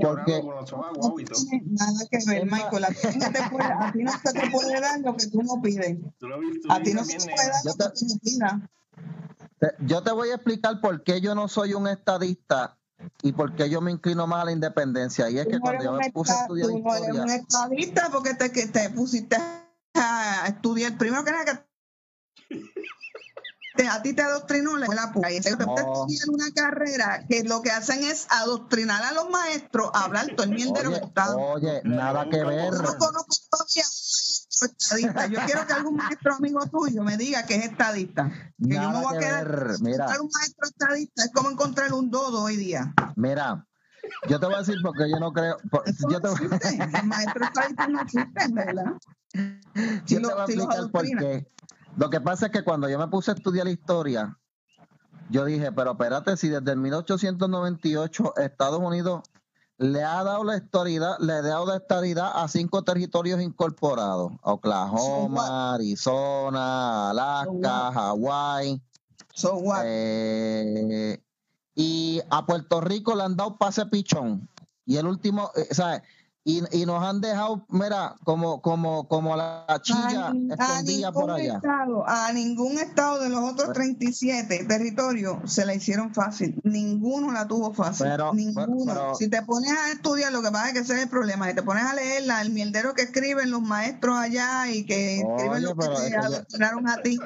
Speaker 1: porque,
Speaker 2: con los ojos
Speaker 3: no
Speaker 2: aguados y todo.
Speaker 3: tiene nada que ver, Michael. A ti no, te puede, a ti no se te puede dar lo que tú no pides. A ti no se te puede dar
Speaker 1: Yo
Speaker 3: lo que
Speaker 1: te-
Speaker 3: tú no pidas.
Speaker 1: yo te voy a explicar por qué yo no soy un estadista y por qué yo me inclino más a la independencia. Y es que cuando yo me puse a estudiar
Speaker 3: tú no eres un
Speaker 1: historia,
Speaker 3: estadista porque te, que te pusiste a estudiar. Primero que nada, que te- a ti te adoctrinó la escuela pública. Y te te una carrera que lo que hacen es adoctrinar a los maestros a hablar todo el mierdero
Speaker 1: oye,
Speaker 3: que está.
Speaker 1: oye, nada que ver.
Speaker 3: Yo no conozco todavía un estadista. Yo quiero que algún maestro amigo tuyo me diga que es estadista. Que yo me voy a
Speaker 1: que
Speaker 3: quedar.
Speaker 1: ver. Mira,
Speaker 3: un maestro estadista es como encontrar un dodo hoy día.
Speaker 1: mira, yo te voy a decir porque yo no creo. por- yo te,
Speaker 3: no existe. Los maestros estadistas no existen, ¿verdad? Si
Speaker 1: yo te
Speaker 3: lo-
Speaker 1: voy a
Speaker 3: si los
Speaker 1: explicar por qué. Lo que pasa es que cuando yo me puse a estudiar historia, yo dije, pero espérate, si desde el 1898 Estados Unidos le ha dado la estadidad, le ha dado la estadidad a cinco territorios incorporados: Oklahoma, Arizona, Alaska, Hawái.
Speaker 3: So?
Speaker 1: Eh, y a Puerto Rico le han dado pase pichón. Y el último, eh, ¿sabes? Y, y nos han dejado, mira, como, como, como la chilla
Speaker 3: a,
Speaker 1: escondida por allá.
Speaker 3: estado, a ningún estado de los otros 37 territorios se la hicieron fácil. Ninguno la tuvo fácil.
Speaker 1: Pero-
Speaker 3: Ninguno.
Speaker 1: pero-
Speaker 3: si te pones a estudiar, lo que pasa es que ese es el problema. Si te pones a leer la, el mierdero que escriben los maestros allá y que escriben los que te adoctrinaron a ti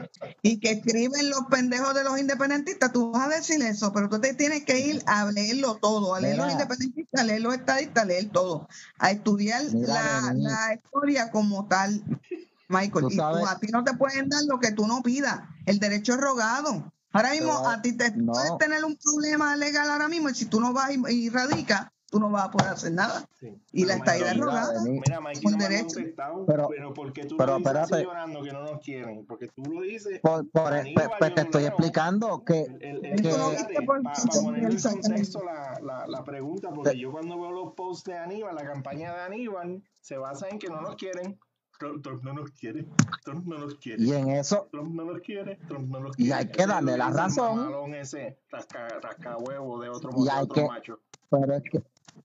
Speaker 3: y que escriben los pendejos de los independentistas, tú vas a decir eso, pero tú te tienes que ir a leerlo todo, a leer los independentistas, a leer los estadistas, a leer todo, a estudiar la, historia como tal, Michael.
Speaker 1: Tú
Speaker 3: Y tú- a ti no te pueden dar lo que tú no pidas. El derecho es rogado. Ahora mismo
Speaker 1: Pero,
Speaker 3: a ti te
Speaker 1: no.
Speaker 3: puedes tener un problema legal ahora mismo y si tú no vas y, y radicas, tú no vas a poder hacer nada.
Speaker 2: Sí.
Speaker 3: Y la
Speaker 2: Pero,
Speaker 3: estadidad es
Speaker 2: Mikey,
Speaker 1: Mira,
Speaker 3: rogada.
Speaker 2: Mira, Mikey
Speaker 3: Por
Speaker 2: no
Speaker 3: derecho.
Speaker 1: Pero-
Speaker 2: pero, ¿por qué tú
Speaker 1: pero
Speaker 2: lo dices llorando que no nos quieren? Porque tú lo dices.
Speaker 1: Por, por,
Speaker 2: Aníbal,
Speaker 1: pues, te estoy explicando que,
Speaker 2: El, el, el-
Speaker 1: que-
Speaker 3: Tú no
Speaker 2: espérate,
Speaker 3: viste por
Speaker 2: pa-
Speaker 3: qué
Speaker 2: pa
Speaker 3: se
Speaker 2: poner en contexto la, la, la pregunta, porque yo cuando veo los posts de Aníbal, la campaña de Aníbal, se basa en que no nos quieren. Trump, Trump no nos quiere, Trump no nos quiere.
Speaker 1: y en eso,
Speaker 2: Trump no nos quiere, Trump no nos
Speaker 1: Y
Speaker 2: quiere.
Speaker 1: hay que darle la
Speaker 2: el
Speaker 1: razón.
Speaker 2: ese rasca, rascahuevo de otro,
Speaker 1: Y hay
Speaker 2: otro
Speaker 1: que-
Speaker 2: macho.
Speaker 1: pero es que,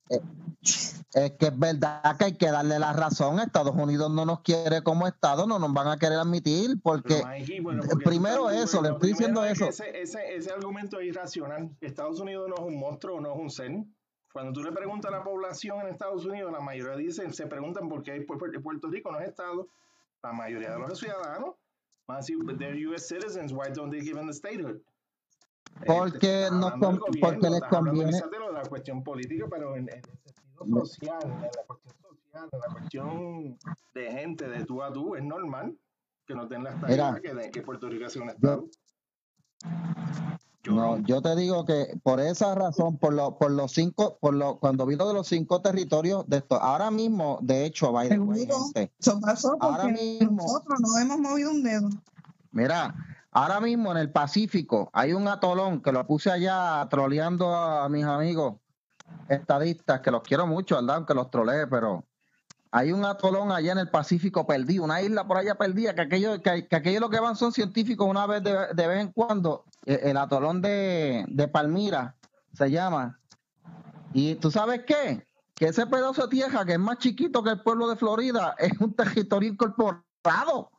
Speaker 1: es que es verdad que hay que darle la razón. Estados Unidos no nos quiere como Estado, no nos van a querer admitir porque
Speaker 2: Mikey, bueno,
Speaker 1: eh,
Speaker 2: porque tú
Speaker 1: primero eso, le estoy diciendo
Speaker 2: es
Speaker 1: eso.
Speaker 2: Ese, ese, ese argumento es irracional. Estados Unidos no es un monstruo, no es un ser. Cuando tú le preguntas a la población en Estados Unidos, la mayoría dicen, se preguntan por qué Pu- Pu- Puerto Rico no es Estado. La mayoría de los ciudadanos van a decir, they're US citizens, why don't they give them the statehood?
Speaker 1: Porque
Speaker 2: estás
Speaker 1: no con-
Speaker 2: gobierno,
Speaker 1: porque les conviene.
Speaker 2: de lo de la cuestión política, pero en, en el sentido social, en la cuestión social, en la cuestión de gente, de tú a tú, es normal que no den la estabilidad que, de- que Puerto Rico sea un
Speaker 1: yo,
Speaker 2: estado. Yo
Speaker 1: no,
Speaker 2: no.
Speaker 1: yo te digo que por esa razón, por lo, por los cinco, por lo, cuando vino de los cinco territorios de esto, ahora mismo, de hecho,
Speaker 3: Seguro.
Speaker 1: gente,
Speaker 3: Eso pasó
Speaker 1: ahora
Speaker 3: porque
Speaker 1: mismo,
Speaker 3: nosotros no hemos movido un dedo.
Speaker 1: mira, ahora mismo en el Pacífico hay un atolón que lo puse allá troleando a mis amigos estadistas, que los quiero mucho, ¿verdad? Aunque los trolee, pero hay un atolón allá en el Pacífico perdido, una isla por allá perdida, que aquello, que, que aquello lo que van son científicos una vez de, de vez en cuando, eh, el atolón de, de Palmira se llama. Y tú sabes qué? Que ese pedazo de tierra, que es más chiquito que el pueblo de Florida, es un territorio incorporado.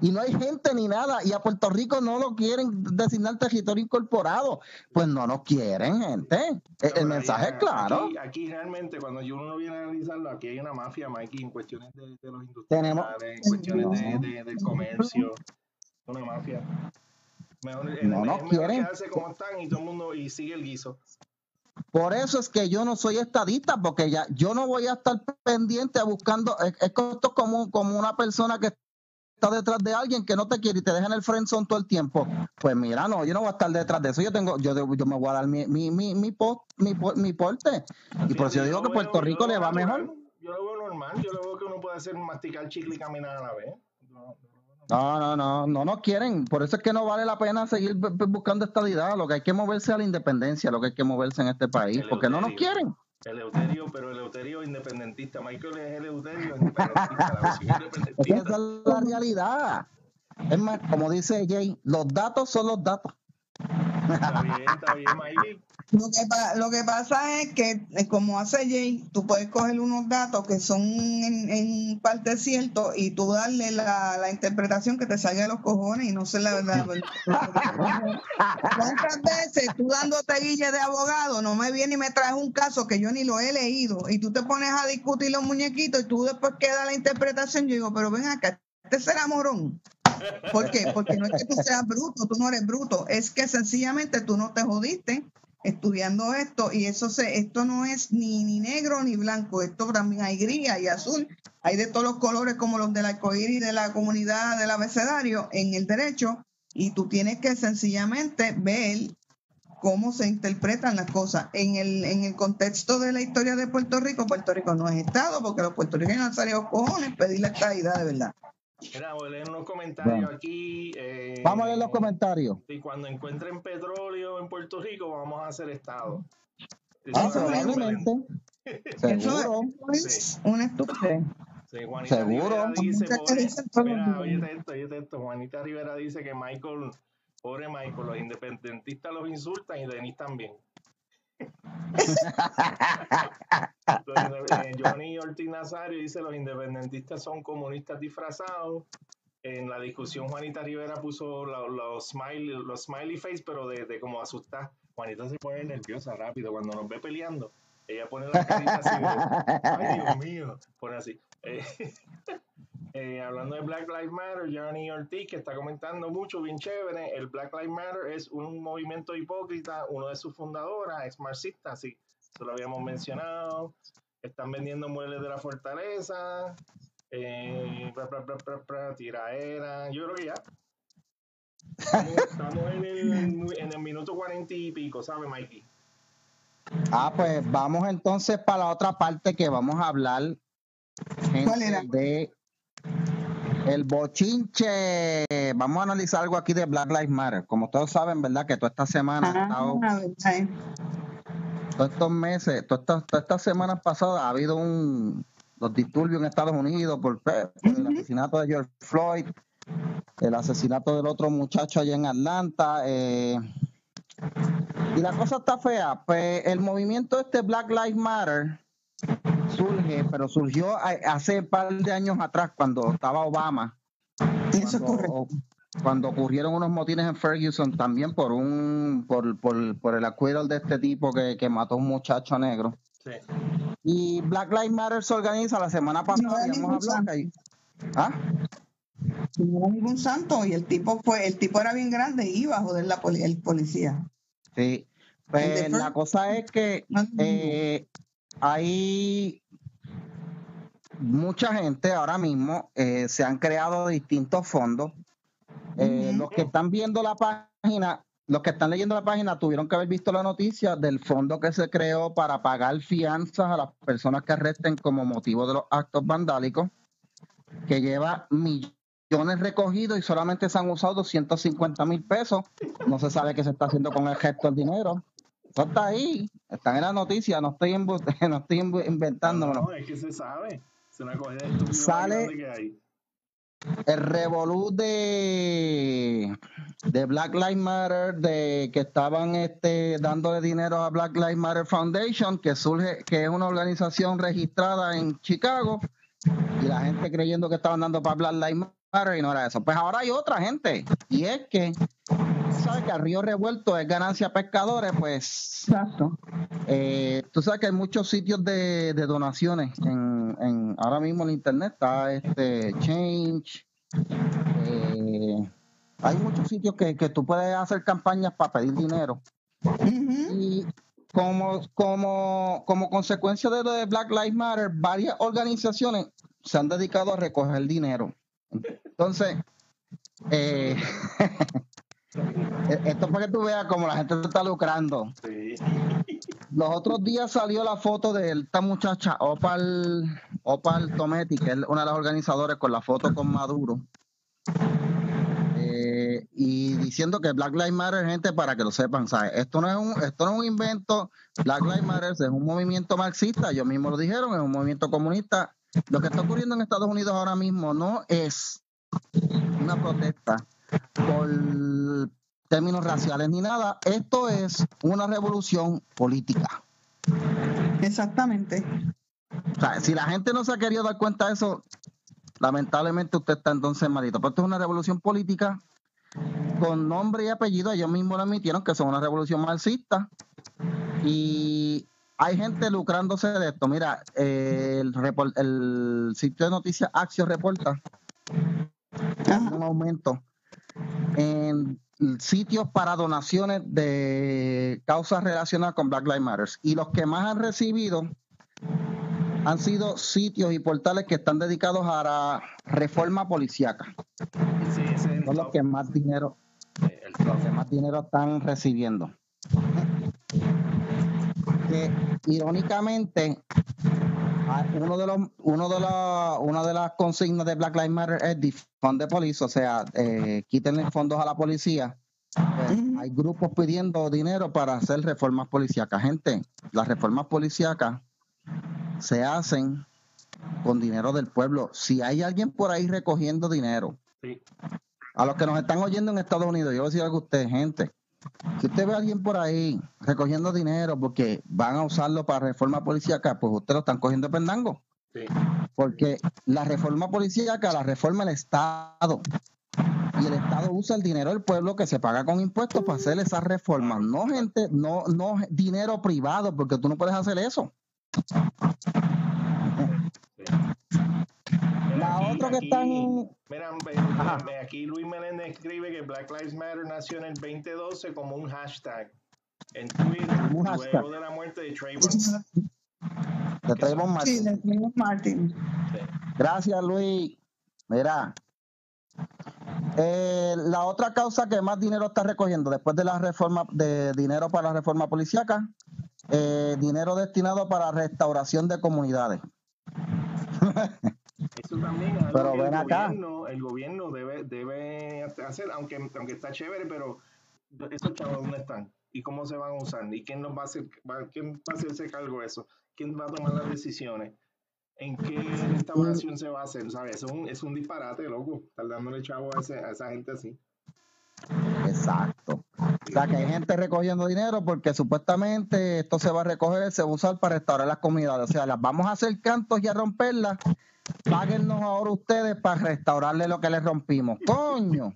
Speaker 1: Y no hay gente ni nada. Y a Puerto Rico no lo quieren designar territorio incorporado. Pues no nos quieren, gente. El, el mensaje es claro.
Speaker 2: Aquí, aquí realmente, cuando yo uno viene a analizarlo, aquí hay una mafia, Mikey, en cuestiones de, de los
Speaker 1: Tenemos.
Speaker 2: industriales, en cuestiones de, de- del comercio. Una mafia. Mejor,
Speaker 1: No nos quieren.
Speaker 2: quedarse como están y todo el mundo y sigue el guiso.
Speaker 1: Por eso es que yo no soy estadista, porque ya yo no voy a estar pendiente a buscando. Es, es como, como una persona que está detrás de alguien que no te quiere y te deja en el friendzone todo el tiempo, pues mira, no, yo no voy a estar detrás de eso, yo tengo, yo, yo me voy a dar mi, mi, mi, mi, mi, mi porte. Y por eso yo digo que Puerto Rico le va mejor.
Speaker 2: Yo lo veo normal, yo lo veo que uno puede hacer masticar chicle y caminar a la vez.
Speaker 1: No, no, no, no nos quieren. Por eso es que no vale la pena seguir buscando estabilidad. Lo que hay que moverse a la independencia, lo que hay que moverse en este país, porque no nos quieren.
Speaker 2: El Euterio, pero el Euterio independentista. Michael es el Euterio independentista.
Speaker 1: Esa es la realidad. Es más, como dice Jay, los datos son los datos.
Speaker 2: Está bien, está bien, Mikey.
Speaker 3: Lo que, lo que pasa es que, eh, como hace Jay, tú puedes coger unos datos que son en, parte ciertos y tú darle la, la, interpretación que te salga de los cojones y no sé la verdad. ¿Cuántas veces tú dándote guille de abogado no me viene y me traes un caso que yo ni lo he leído y tú te pones a discutir los muñequitos y tú después queda la interpretación? Yo digo, pero ven acá, este será morón. ¿Por qué? Porque no es que tú seas bruto, tú no eres bruto, es que sencillamente tú no te jodiste estudiando esto y eso se, esto no es ni, ni negro ni blanco, esto también hay gris, y azul, hay de todos los colores como los del arcoíris de la comunidad del abecedario en el derecho y tú tienes que sencillamente ver cómo se interpretan las cosas. En el, en el contexto de la historia de Puerto Rico, Puerto Rico no es Estado porque los puertorriqueños han salido cojones pedir la estabilidad de verdad.
Speaker 2: Mira, voy a leer unos comentarios aquí.
Speaker 1: Eh, vamos a leer los comentarios.
Speaker 2: Y cuando encuentren petróleo en Puerto Rico, vamos a hacer Estado.
Speaker 1: Ah, probablemente.
Speaker 3: Seguro. es una estupidez.
Speaker 2: Sí, Juanita Seguro. Rivera dice, pobre, mira, oye esto, oye esto. Juanita Rivera dice que Michael, pobre Michael, los independentistas los insultan y Denis también. Eh, Johnny Ortiz Nazario dice los independentistas son comunistas disfrazados. En la discusión Juanita Rivera puso los, smiley, los smiley face, pero de, como asustar. Juanita se pone nerviosa rápido cuando nos ve peleando. Ella pone la carita así ay Dios mío, pone así. Eh, eh, hablando de Black Lives Matter, Johnny Ortiz, que está comentando mucho, bien chévere, el Black Lives Matter es un movimiento hipócrita, uno de sus fundadoras es marxista, sí, eso lo habíamos mencionado. Están vendiendo muebles de la fortaleza, eh, tiraera, yo creo que ya. Estamos, en, el, en el minuto cuarenta y pico, ¿sabe, Mikey?
Speaker 1: Ah, pues vamos entonces para la otra parte que vamos a hablar. ¿Cuál era? De el bochinche. Vamos a analizar algo aquí de Black Lives Matter. Como todos saben, ¿verdad? Que toda esta semana ha estado, todos estos meses, todas estas, semanas pasadas ha habido un los disturbios en Estados Unidos por, el asesinato de George Floyd, el asesinato del otro muchacho allá en Atlanta. Eh, y la cosa está fea. Pues el movimiento este Black Lives Matter surge, pero surgió hace un par de años atrás cuando estaba Obama. Cuando, cuando ocurrieron unos motines en Ferguson también por un por, por, por el acuerdo de este tipo que, que, mató a un muchacho negro. Sí. Y Black Lives Matter se organiza la semana pasada. No
Speaker 3: ¿Ah? No era ningún santo y el tipo fue el tipo era bien grande y iba a joder la el policía.
Speaker 1: Sí. Pues la cosa es que eh, hay mucha gente ahora mismo, eh, se han creado distintos fondos. Eh, los que están viendo la página, los que están leyendo la página tuvieron que haber visto la noticia del fondo que se creó para pagar fianzas a las personas que arresten como motivo de los actos vandálicos, que lleva millones recogidos y solamente se han usado 250 mil pesos. No se sabe qué se está haciendo con el gesto del dinero. Eso está ahí, están en la noticia, no estoy, no estoy inventándomelo.
Speaker 2: No, es que se sabe.
Speaker 1: Sale el revolú de, de Black Lives Matter, de que estaban este, dándole dinero a Black Lives Matter Foundation, que surge, que es una organización registrada en Chicago, y la gente creyendo que estaban dando para Black Lives No era eso. Pues ahora hay otra gente, y es que sabes que a río revuelto es ganancia pescadores, pues Exacto. Eh, tú sabes que hay muchos sitios de, donaciones en, en, ahora mismo en internet está este Change, eh, hay muchos sitios que, que, tú puedes hacer campañas para pedir dinero. Y como, como, como consecuencia de lo de Black Lives Matter, varias organizaciones se han dedicado a recoger dinero. Entonces, eh, esto es para que tú veas cómo la gente está lucrando. Los otros días salió la foto de esta muchacha, Opal, Opal Tometti, que es una de las organizadoras con la foto con Maduro. Eh, y diciendo que Black Lives Matter, gente, para que lo sepan, ¿sabes? Esto no es un, esto no es un invento, Black Lives Matter es un movimiento marxista, ellos mismos lo dijeron, es un movimiento comunista. Lo que está ocurriendo en Estados Unidos ahora mismo no es una protesta por términos raciales ni nada, esto es una revolución política.
Speaker 3: Exactamente.
Speaker 1: O sea, si la gente no se ha querido dar cuenta de eso, lamentablemente usted está entonces malito. Pero esto es una revolución política con nombre y apellido. Ellos mismos lo admitieron que son una revolución marxista. Y hay gente lucrándose de esto. Mira, el, el sitio de noticias Axios reporta un aumento en sitios para donaciones de causas relacionadas con Black Lives Matter. Y los que más han recibido han sido sitios y portales que están dedicados a la reforma policíaca. Son los que más dinero, los que más dinero están recibiendo. Que irónicamente uno de los uno de la una de las consignas de Black Lives Matter es defund the police, o sea, eh, quítenle fondos a la policía. Pues, hay grupos pidiendo dinero para hacer reformas policíacas. Gente, las reformas policíacas se hacen con dinero del pueblo. Si hay alguien por ahí recogiendo dinero, a los que nos están oyendo en Estados Unidos, yo voy a decir algo a usted, gente. Si usted ve a alguien por ahí recogiendo dinero porque van a usarlo para reforma policíaca, pues usted lo están cogiendo pendango. Porque la reforma policíaca la reforma el Estado. Y el Estado usa el dinero del pueblo que se paga con impuestos para hacer esas reformas. No gente, no, no dinero privado, porque tú no puedes hacer eso.
Speaker 2: Otra que están. Mira, aquí Luis Meléndez escribe que Black Lives Matter nació en el 2012 como un hashtag en Twitter luego de la muerte de Trayvon.
Speaker 1: De Trayvon Martin. Sí, de Trayvon Martin. Gracias, Luis. Mira, eh, la otra causa que más dinero está recogiendo después de la reforma de dinero para la reforma policíaca, eh, dinero destinado para restauración de comunidades.
Speaker 2: Eso también es algo que el, Gobierno, el gobierno debe, debe hacer, aunque, aunque está chévere, pero esos chavos dónde están y cómo se van a usar y quién nos va a hacer, quién va a hacerse cargo de eso, quién va a tomar las decisiones, en qué restauración se va a hacer, ¿sabes? Es un, es un disparate, loco, estar dándole chavo a, ese, a esa gente así.
Speaker 1: Exacto. O sea, que hay gente recogiendo dinero porque supuestamente esto se va a recoger, se va a usar para restaurar las comunidades. O sea, las vamos a hacer cantos y a romperlas Páguennos ahora ustedes para restaurarle lo que le rompimos. Coño.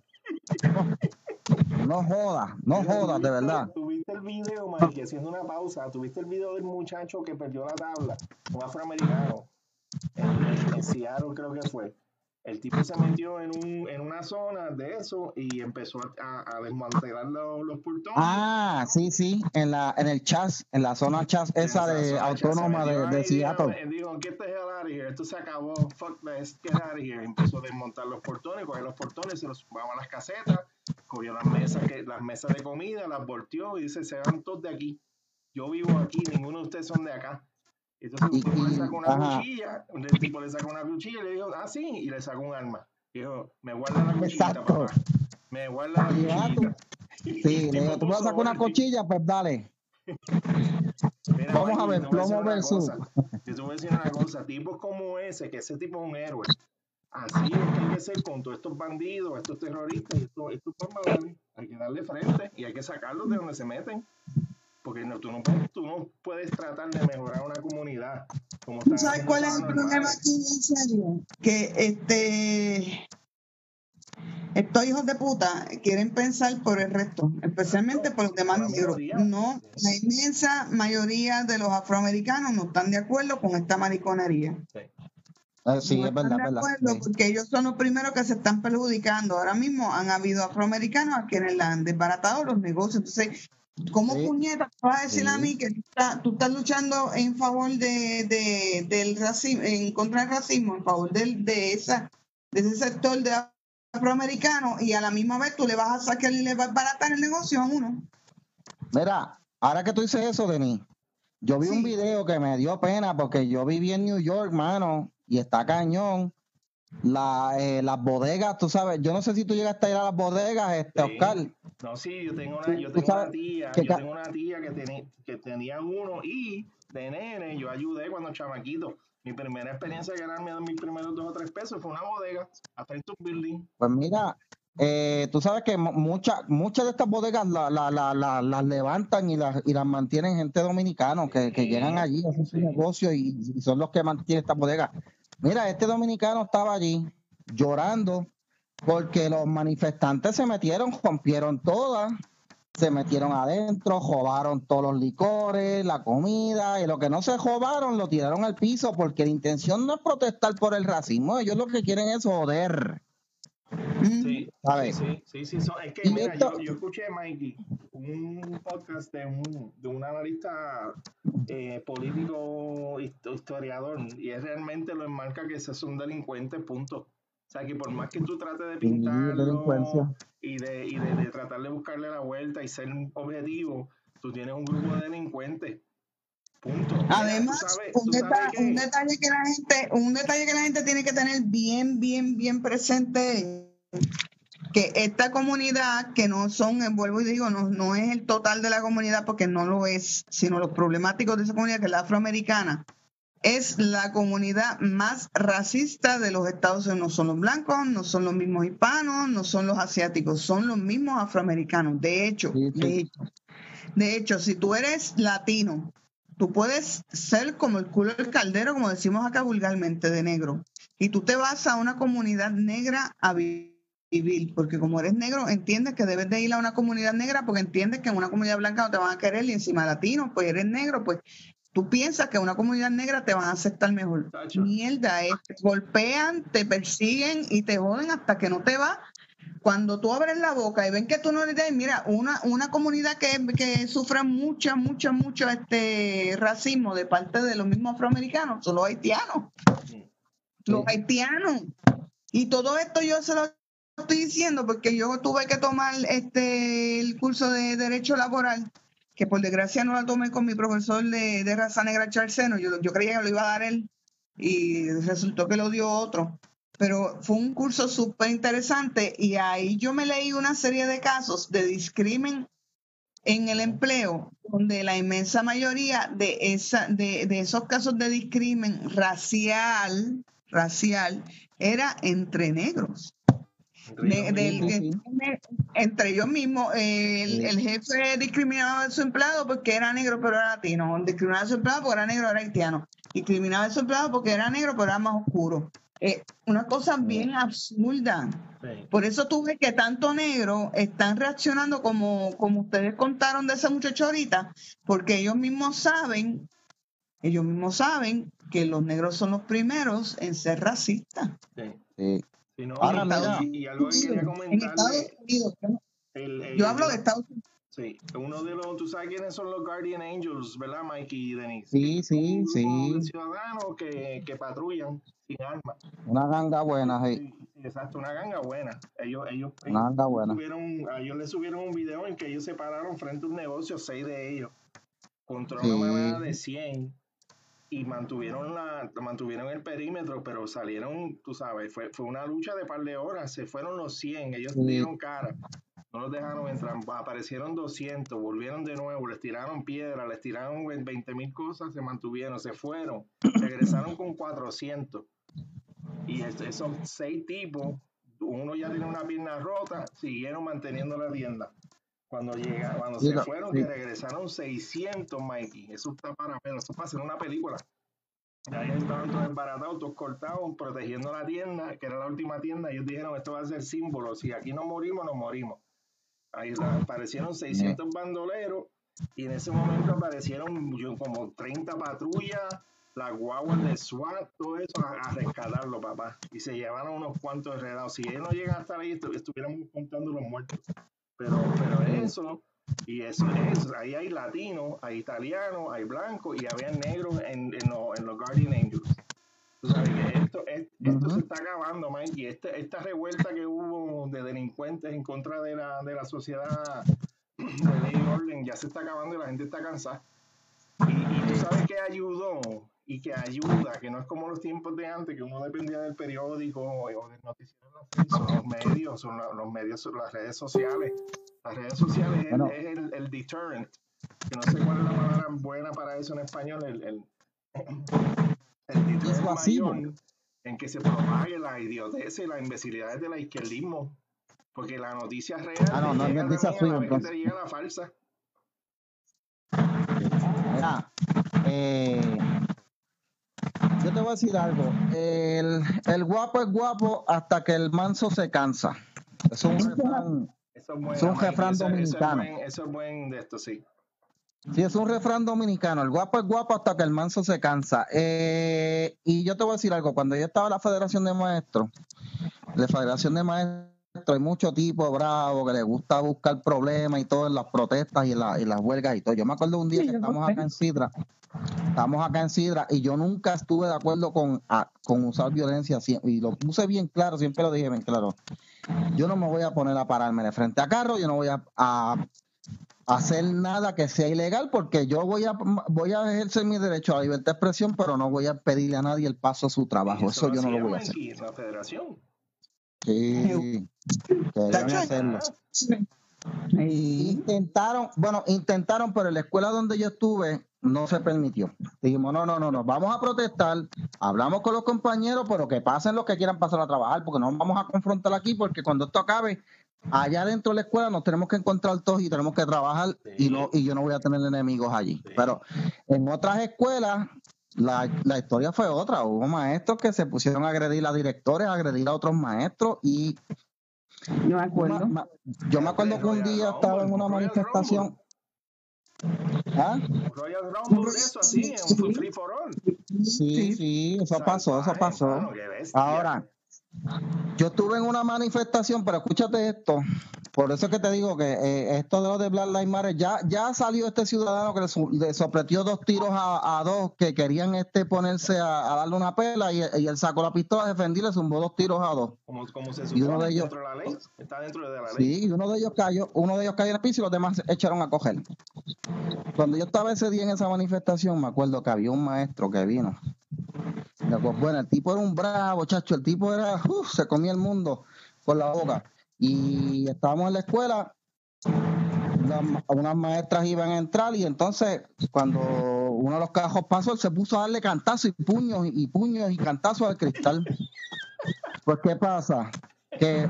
Speaker 1: No jodas, no jodas, de verdad.
Speaker 2: Tuviste el video, Mike, haciendo una pausa. Tuviste el video del muchacho que perdió la tabla, un afroamericano, en, en Seattle creo que fue. El tipo se metió en, un, en una zona de eso y empezó a, a desmantelar los, los, portones.
Speaker 1: Ah, sí, sí, en la en el chas, en la zona chas esa de autónoma de, de Seattle.
Speaker 2: Dijo, get the hell out of here, esto se acabó, fuck this, get out of here. Empezó a desmontar los portones, cogió los portones, se los vamos a las casetas, cogió las mesas, que, las mesas de comida, las volteó y dice, se van todos de aquí. Yo vivo aquí, ninguno de ustedes son de acá. El tipo le sacó una cuchilla, el tipo le sacó una cuchilla y le dijo, ah, sí, y le sacó un arma. Dijo, me guarda la cuchilla, papá. Me guarda la cuchilla.
Speaker 1: Sí, le dijo, tú vas a sacar una cuchilla, pues dale. Vamos a ver, plomo versus.
Speaker 2: Yo te voy a decir una cosa, tipos como ese, que ese tipo es un héroe. Así es que hay que ser con todos estos bandidos, estos terroristas y estos, estos Hay que darle frente y hay que sacarlos de donde se meten. Porque no, tú, no puedes, tú no puedes tratar de mejorar una comunidad. Como
Speaker 3: ¿Sabes cuál es el problema aquí en serio? Que este estos hijos de puta quieren pensar por el resto, especialmente por los demás negros. No, la inmensa mayoría de los afroamericanos no están de acuerdo con esta mariconería.
Speaker 1: Sí. Ah, sí, es verdad, de
Speaker 3: acuerdo, Porque ellos son los primeros que se están perjudicando. Ahora mismo han habido afroamericanos a quienes le han desbaratado los negocios. Entonces, ¿Cómo puñeta vas a decir a mí que tú estás, luchando en favor de, del racismo, en contra del racismo, en favor de, de esa de ese sector de afroamericano y a la misma vez tú le vas a sacar y le vas a baratar el negocio a uno.
Speaker 1: Mira, ahora que tú dices eso, Denis, yo vi un video que me dio pena porque yo viví en New York, mano, y está cañón. La, eh, las bodegas, tú sabes, yo no sé si tú llegaste a ir a las bodegas, este, Oscar.
Speaker 2: No, sí, yo tengo una, yo tengo una tía, yo tengo una tía que, tenía, que tenía uno y de nene yo ayudé cuando chamaquito. Mi primera experiencia de ganarme mis primeros dos o tres pesos fue una bodega, a un Building.
Speaker 1: Pues mira, eh, tú sabes que muchas muchas de estas bodegas las la, la, la, levantan y las, y las mantienen gente dominicana que, que llegan allí, hacen su negocio y, y, son los que mantienen estas bodegas. Mira, este dominicano estaba allí llorando porque los manifestantes se metieron, rompieron todas se metieron adentro, jodaron todos los licores, la comida, y lo que no se jodaron lo tiraron al piso porque la intención no es protestar por el racismo, ellos lo que quieren es joder.
Speaker 2: Sí, sí, sí, sí, Es que mira, yo, yo, escuché, Mikey, un podcast de un, de un analista eh, político historiador y es realmente lo enmarca que esos son delincuentes, punto. O sea, que por más que tú trates de pintarlo y, de, y de, tratar de buscarle la vuelta y ser objetivo, tú tienes un grupo de delincuentes. Punto.
Speaker 3: Además, un, detalle que la gente, un detalle que la gente tiene que tener bien, bien, bien presente que esta comunidad, que no son, vuelvo y digo, no, no es el total de la comunidad porque no lo es, sino los problemáticos de esa comunidad, que es la afroamericana, es la comunidad más racista de los Estados Unidos. No son los blancos, no son los mismos hispanos, no son los asiáticos, son los mismos afroamericanos. De hecho, de hecho, de hecho, si tú eres latino, tú puedes ser como el culo del caldero, como decimos acá vulgarmente, de negro. Y tú te vas a una comunidad negra a vivir, porque como eres negro, entiendes que debes de ir a una comunidad negra porque entiendes que en una comunidad blanca no te van a querer y encima latino, pues eres negro, pues tú piensas que una comunidad negra te van a aceptar mejor. Mierda, es, te golpean, te persiguen y te joden hasta que no te va. Cuando tú abres la boca y ven que tú no eres mira, una, una comunidad que, que sufre mucho, mucho, mucho este racismo de parte de los mismos afroamericanos son los haitianos. Los haitianos. Y todo esto yo se lo estoy diciendo porque yo tuve que tomar este el curso de derecho laboral que por desgracia no la tomé con mi profesor de, de raza negra Charceno, yo, yo creía que lo iba a dar él y resultó que lo dio otro. Pero fue un curso súper interesante y ahí yo me leí una serie de casos de discrimen en el empleo, donde la inmensa mayoría de, esa, de, de esos casos de discrimen racial, racial era entre negros. Entre ellos mismos, el, jefe discriminaba a su empleado porque era negro pero era latino, discriminaba a su empleado porque era negro era haitiano, discriminaba a su empleado porque era negro pero era más oscuro. Eh, una cosa bien absurda. Por eso tuve que tanto negro están reaccionando como, como ustedes contaron de ese muchacho ahorita, porque ellos mismos saben, ellos mismos saben que los negros son los primeros en ser racistas.
Speaker 2: Sí y, algo que quería comentarle.
Speaker 3: yo hablo de Estados Unidos.
Speaker 2: Sí, uno de los, tú sabes quiénes son los Guardian Angels, ¿verdad, Mikey y Denise?
Speaker 1: Sí, sí, sí.
Speaker 2: ciudadanos que, que patrullan sin armas.
Speaker 1: Una ganga buena, sí.
Speaker 2: sí. Exacto, una ganga buena. Ellos, ellos,
Speaker 1: una ganga buena.
Speaker 2: Subieron, a ellos le subieron un video en que ellos se pararon frente a un negocio, seis de ellos, contra una manada de 100 y mantuvieron la mantuvieron el perímetro, pero salieron, tú sabes, fue, fue una lucha de par de horas, se fueron los 100, ellos dieron cara, no los dejaron entrar, aparecieron 200, volvieron de nuevo, les tiraron piedra, les tiraron 20 mil cosas, se mantuvieron, se fueron, regresaron con 400. Y esos seis tipos, uno ya tiene una pierna rota, siguieron manteniendo la tienda. Cuando llega, cuando se fueron, que regresaron 600, Mikey. Eso está para ver, eso para hacer una película. Ahí estaban todos embaratados, todos cortados, protegiendo la tienda, que era la última tienda. Ellos dijeron, esto va a ser símbolo. Si aquí no morimos, nos morimos. Ahí aparecieron 600 bandoleros y en ese momento aparecieron como 30 patrullas, las guaguas de SWAT, todo eso a, rescatarlo, papá. Y se llevaron unos cuantos enredados. Si ellos no llegan a estar ahí, estuviéramos contando los muertos. Pero, pero eso, y eso es, ahí hay latinos, hay italianos, hay blancos y había negros en, en, en los Guardian Angels. Esto, esto se está acabando, Mike, y este, esta revuelta que hubo de delincuentes en contra de la, de la sociedad de ley y orden ya se está acabando y la gente está cansada. Y, y tú sabes que ayudó y que ayuda, que no es como los tiempos de antes, que uno dependía del periódico o del noticiero, son los medios, son los medios, son las redes sociales. Las redes sociales es, el, el, deterrent, que no sé cuál es la palabra buena para eso en español, el, el, el deterrent en que se propague la idiotez y las imbecilidades de la izquierdismo. Porque la noticia real ah, no, no, llega noticia a la te llega la falsa.
Speaker 1: Mira, eh, yo te voy a decir algo. El, el, guapo es guapo hasta que el manso se cansa. Es un refrán, es, un refrán dominicano.
Speaker 2: Eso es, buen, de esto, sí.
Speaker 1: Sí, es un refrán dominicano. El guapo es guapo hasta que el manso se cansa. Eh, y yo te voy a decir algo. Cuando yo estaba en la Federación de Maestros, la Federación de Maestros, hay mucho tipo bravo que le gusta buscar problemas y todo en las protestas y, la, y las huelgas y todo. Yo me acuerdo un día que estamos acá en Sidra Estamos acá en Sidra y yo nunca estuve de acuerdo con, con usar violencia y lo puse bien claro, siempre lo dije bien claro. Yo no me voy a poner a pararme de frente a carro, yo no voy a, hacer nada que sea ilegal porque yo voy a voy a ejercer mi derecho a la libertad de expresión, pero no voy a pedirle a nadie el paso a su trabajo. Eso, yo no lo voy a hacer.
Speaker 2: La federación.
Speaker 1: Sí, hacerlo. Intentaron, bueno, intentaron, pero en la escuela donde yo estuve no se permitió. Dijimos, no, no, no, no, vamos a protestar, hablamos con los compañeros, pero que pasen los que quieran pasar a trabajar, porque no vamos a confrontar aquí, porque cuando esto acabe, allá dentro de la escuela nos tenemos que encontrar todos y tenemos que trabajar y no y yo no voy a tener enemigos allí. Pero en otras escuelas la, la, historia fue otra. Hubo maestros que se pusieron a agredir a directores, a agredir a otros maestros y
Speaker 3: no me acuerdo.
Speaker 1: Yo me acuerdo que un día estaba en una manifestación.
Speaker 2: ¿Ah? Royal Rumble, eso así, un free for all.
Speaker 1: Sí, sí, eso pasó, eso pasó. Ahora, yo estuve en una manifestación, pero escúchate esto. Por eso es que te digo que eh, esto de lo de Black Lives Matter, ya, ya salió este ciudadano que le, sopletió dos tiros a, dos que querían este ponerse a, darle una pela y, él sacó la pistola, defendió y le zumbó dos tiros a dos.
Speaker 2: ¿Cómo, se supone? Y uno de ellos, dentro de la ley? Está dentro de la ley.
Speaker 1: Sí, y uno de ellos cayó, uno de ellos cayó en el piso y los demás echaron a coger. Cuando yo estaba ese día en esa manifestación, me acuerdo que había un maestro que vino bueno, el tipo era un bravo, chacho. El tipo era, se comía el mundo con la boca. Y estábamos en la escuela, unas maestras iban a entrar y entonces cuando uno de los cajos pasó, se puso a darle cantazos y puños y puños y cantazos al cristal. Pues, ¿qué pasa? Que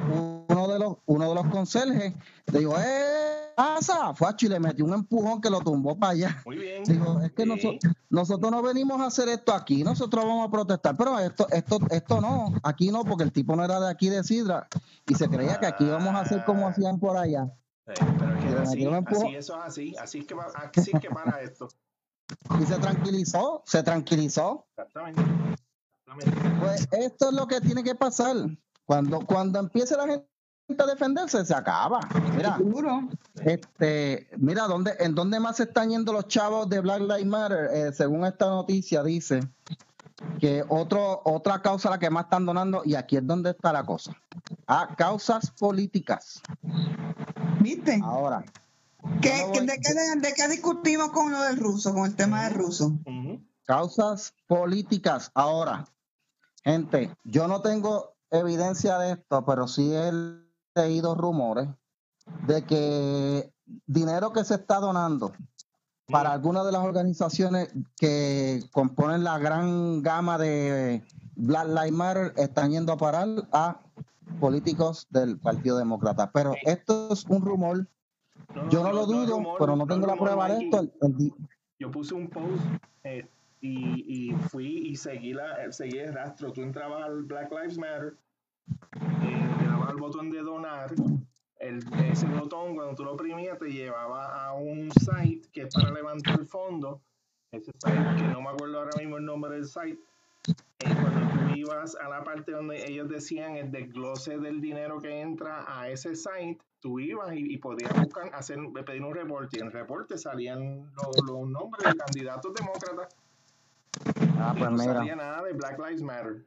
Speaker 1: uno de los, uno de los conserjes le dijo, ¡eh! pasa? Fue y le metió un empujón que lo tumbó para allá.
Speaker 2: Muy bien.
Speaker 1: Digo, es que nosotros, no venimos a hacer esto aquí, nosotros vamos a protestar, pero esto, esto, esto no, aquí no, porque el tipo no era de aquí de Sidra y se creía que aquí íbamos a hacer como hacían por allá.
Speaker 2: pero así, así, eso es así, así es que, así es que para esto.
Speaker 1: Y se tranquilizó, se tranquilizó.
Speaker 2: Exactamente.
Speaker 1: Pues esto es lo que tiene que pasar. Cuando, cuando empiece la gente a defenderse, se acaba. Mira, este, mira, ¿dónde, ¿en dónde más se están yendo los chavos de Black Lives Matter? Eh, según esta noticia, dice que otro, otra causa la que más están donando, y aquí es donde está la cosa. A causas políticas.
Speaker 3: ¿Viste?
Speaker 1: Ahora.
Speaker 3: ¿Qué, de, qué, discutimos con lo del ruso, con el tema del ruso?
Speaker 1: Causas políticas. Ahora, gente, yo no tengo evidencia de esto, pero sí he leído rumores de que dinero que se está donando para algunas de las organizaciones que componen la gran gama de Black Lives Matter están yendo a parar a políticos del Partido Demócrata. Pero esto es un rumor. Yo no, lo dudo, pero no tengo la prueba de esto.
Speaker 2: Yo puse un post eh, y, fui y seguí, la, seguí el rastro. Tú entrabas al Black Lives Matter, eh, le dabas al botón de donar el, ese botón, cuando tú lo oprimías, te llevaba a un site que es para levantar el fondo. Ese site, que no me acuerdo ahora mismo el nombre del site. Eh, cuando tú ibas a la parte donde ellos decían el desglose del dinero que entra a ese site, tú ibas y, podías buscar, hacer, pedir un reporte. Y en el reporte salían los, nombres de candidatos demócratas.
Speaker 1: Ah, pues
Speaker 2: no salía nada de Black Lives Matter.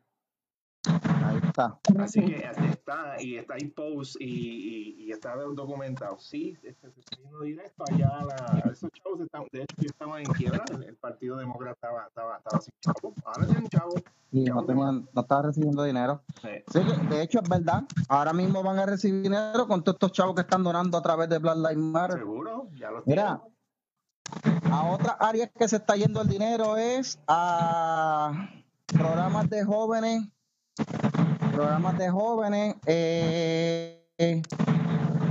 Speaker 1: Ahí está.
Speaker 2: Así que está, y está ahí post y, y, y está documentado. Sí, este, está yendo directo allá. La, esos chavos están, de hecho, yo estaba en quiebra. El, el Partido Demócrata estaba, estaba, estaba sin chavos. Ahora tienen chavos.
Speaker 1: Y no, tenían, no estaba recibiendo dinero.
Speaker 2: Sí.
Speaker 1: De hecho es verdad. Ahora mismo van a recibir dinero con todos estos chavos que están donando a través de Black Lives Matter.
Speaker 2: Seguro, ya lo
Speaker 1: Mira, a otras áreas que se está yendo el dinero es a programas de jóvenes, programas de jóvenes, eh, eh,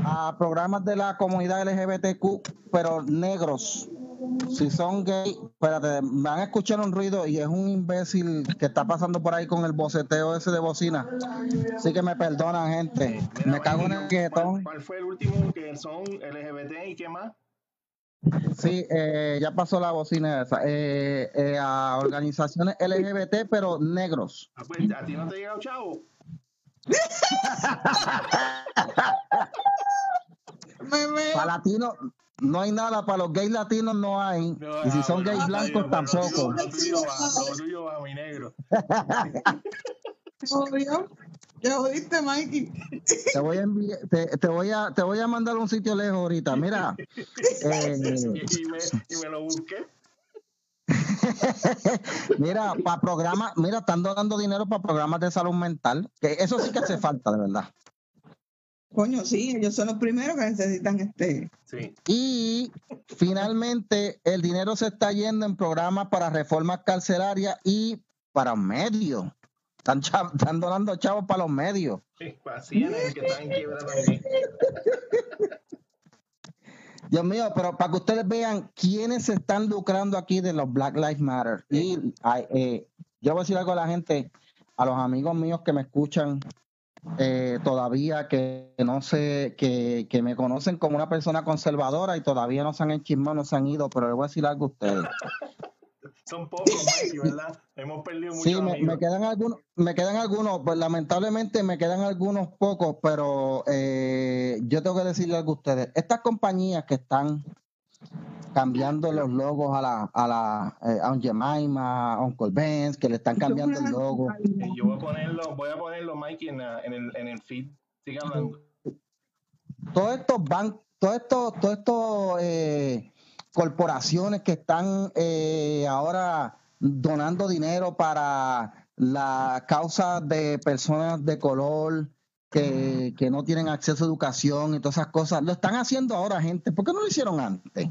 Speaker 1: a programas de la comunidad LGBTQ, pero negros. Si son gay, espérate, me van a escuchar un ruido y es un imbécil que está pasando por ahí con el boceteo ese de bocina. Así que me perdonan, gente.
Speaker 2: Mira,
Speaker 1: Me cago en el
Speaker 2: ¿cuál,
Speaker 1: guetón.
Speaker 2: cuál fue el último que son LGBT y qué más?
Speaker 1: Sí, eh, ya pasó la bocina esa. Eh, eh, a organizaciones LGBT, pero negros.
Speaker 2: Ah, pues, ¿A ti no te ha llegado chavo?
Speaker 1: Para latinos no hay nada, para los gays latinos no hay.
Speaker 2: No,
Speaker 1: y si
Speaker 2: ah,
Speaker 1: son gays blancos tampoco.
Speaker 2: Lo tuyo va, lo tuyo va, mi negro.
Speaker 3: Ya jodiste, Mikey.
Speaker 1: Te voy a enviar, te, te voy a, te voy a mandar a un sitio lejos ahorita. Mira, eh,
Speaker 2: Y, y me, y me lo busqué.
Speaker 1: mira, para programas, mira, están donando dinero para programas de salud mental. Que eso sí que hace falta, de verdad.
Speaker 3: Coño, sí, ellos son los primeros que necesitan este.
Speaker 2: Sí.
Speaker 1: Y finalmente el dinero se está yendo en programas para reformas carcelarias y para medios. Están, chav- están donando chavos para los medios.
Speaker 2: Sí, que están también.
Speaker 1: Dios mío, pero para que ustedes vean quiénes se están lucrando aquí de los Black Lives Matter. Y eh, yo voy a decir algo a la gente, a los amigos míos que me escuchan eh, todavía, que no sé, que, que me conocen como una persona conservadora y todavía no se han enchismado, no se han ido, pero les voy a decir algo a ustedes.
Speaker 2: Son pocos, Mikey, ¿verdad? Hemos perdido muchos
Speaker 1: Sí, me, quedan algunos, me quedan algunos, pues lamentablemente me quedan algunos pocos, pero eh, yo tengo que decirle algo a ustedes. Estas compañías que están cambiando los logos a la, a la, eh, a Aunt Jemima, a Uncle Benz, que le están cambiando el logo.
Speaker 2: Y yo voy a ponerlo, voy a ponerlo, Mikey, en, la- en, el, en el feed. Siga hablando.
Speaker 1: Todos estos bancos, todos estos, todos estos eh, corporaciones que están eh, ahora donando dinero para la causa de personas de color que, que no tienen acceso a educación y todas esas cosas, lo están haciendo ahora, gente. ¿Por qué no lo hicieron antes?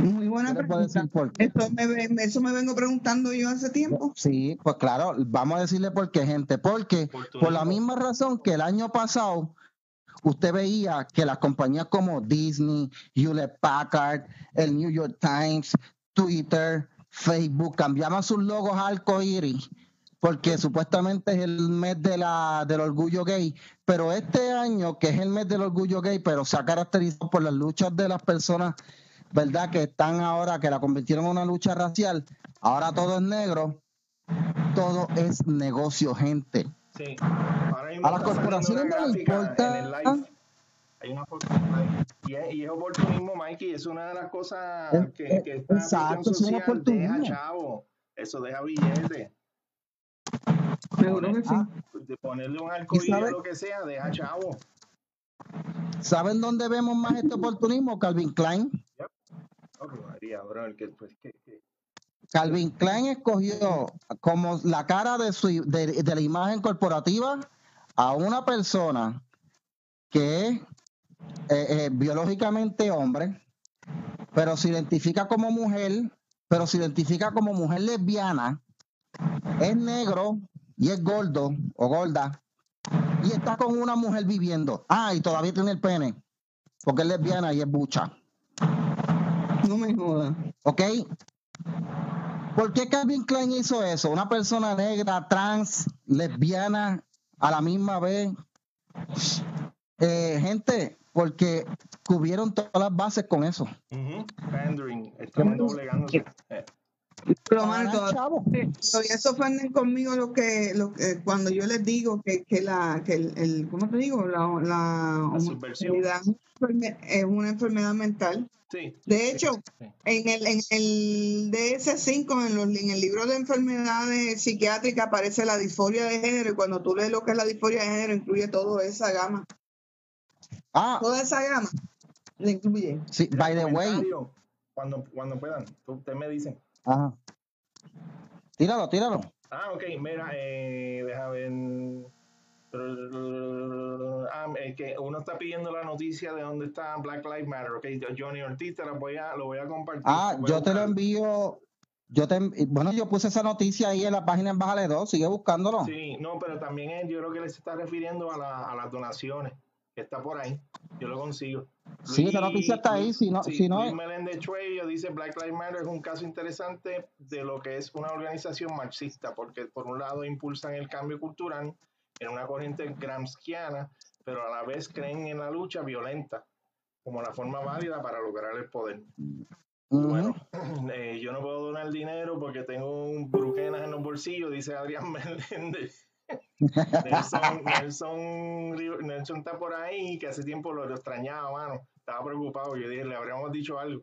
Speaker 3: Muy buena
Speaker 1: ¿Qué le puedo
Speaker 3: pregunta. Eso me, ve- eso me vengo preguntando yo hace tiempo.
Speaker 1: Sí, pues claro, vamos a decirle por qué, gente. Porque por la misma razón que el año pasado usted veía que las compañías como Disney, Hewlett Packard, el New York Times, Twitter, Facebook cambiaban sus logos a arcoíris porque supuestamente es el mes de del orgullo gay, pero este año, que es el mes del orgullo gay, pero se ha caracterizado por las luchas de las personas, ¿verdad? Que están ahora, que la convirtieron en una lucha racial, ahora todo es negro, todo es negocio, gente.
Speaker 2: Sí. Ahora mismo
Speaker 1: A las
Speaker 2: está
Speaker 1: corporaciones
Speaker 2: una
Speaker 1: no les importa.
Speaker 2: en el live. Hay una el. Y es, y es oportunismo, Mikey. Es una de las cosas que,
Speaker 1: es-
Speaker 2: que esta
Speaker 1: exacto, es un
Speaker 2: social deja
Speaker 1: oportunismo.
Speaker 2: chavo. Eso deja billete.
Speaker 3: Seguro que sí.
Speaker 1: Ah,
Speaker 2: De ponerle un arcoíris o lo que sea, deja chavo.
Speaker 1: ¿Saben dónde vemos más este oportunismo? Calvin Klein.
Speaker 2: Oh, María, bro, que, pues, que, que-
Speaker 1: Calvin Klein escogió como la cara de, su, de, de la imagen corporativa a una persona que es eh, eh, biológicamente hombre, pero se identifica como mujer, pero se identifica como mujer lesbiana, es negro y es gordo o gorda, y está con una mujer viviendo. Ah, y todavía tiene el pene, porque es lesbiana y es bucha.
Speaker 3: No me jodas.
Speaker 1: ¿Ok? ¿Por qué Calvin Klein hizo eso? Una persona negra, trans, lesbiana, a la misma vez. Eh, gente, porque cubrieron todas las bases con eso.
Speaker 2: Pandering, están doblegándose. Eh,
Speaker 3: Pero, mano, todavía, todavía se ofenden conmigo lo que, lo que cuando yo les digo que, que la que el, el ¿cómo te digo? La, la,
Speaker 2: La subversión.
Speaker 3: homosexualidad es una enfermedad mental.
Speaker 2: Sí.
Speaker 3: De hecho,
Speaker 2: Sí.
Speaker 3: en el, en el DS5, en, los, en el libro de enfermedades psiquiátricas, aparece la disforia de género. Y cuando tú lees lo que es la disforia de género, incluye toda esa gama.
Speaker 1: Ah,
Speaker 3: Toda esa gama la incluye.
Speaker 1: sí, by the way.
Speaker 2: Cuando, cuando puedan, ustedes me dicen.
Speaker 1: Ajá. Tíralo, tíralo.
Speaker 2: Ah, ok, mira, eh, deja ver. Ah, es que uno está pidiendo la noticia de dónde está Black Lives Matter. Ok, Johnny Ortiz, te la voy a, lo voy a compartir.
Speaker 1: Ah, yo te lo envío. Yo te, bueno, yo puse esa noticia ahí en la página en Bájale 2, sigue buscándolo.
Speaker 2: Sí, no, pero también es- yo creo que les está refiriendo a, la- a las donaciones, está por ahí. Yo lo consigo.
Speaker 1: Sí, esa noticia está ahí, si no-
Speaker 2: sí,
Speaker 1: si no-
Speaker 2: Luis Meléndez Chuello dice Black Lives Matter es un caso interesante de lo que es una organización marxista, porque por un lado impulsan el cambio cultural en una corriente gramsciana, pero a la vez creen en la lucha violenta como la forma válida para lograr el poder. Bueno, eh, yo no puedo donar dinero porque tengo un bruquenas en los bolsillos, dice Adrián Meléndez. Nelson, Nelson, está por ahí, que hace tiempo lo, lo extrañaba, mano. Estaba preocupado. Yo dije, le habríamos dicho algo.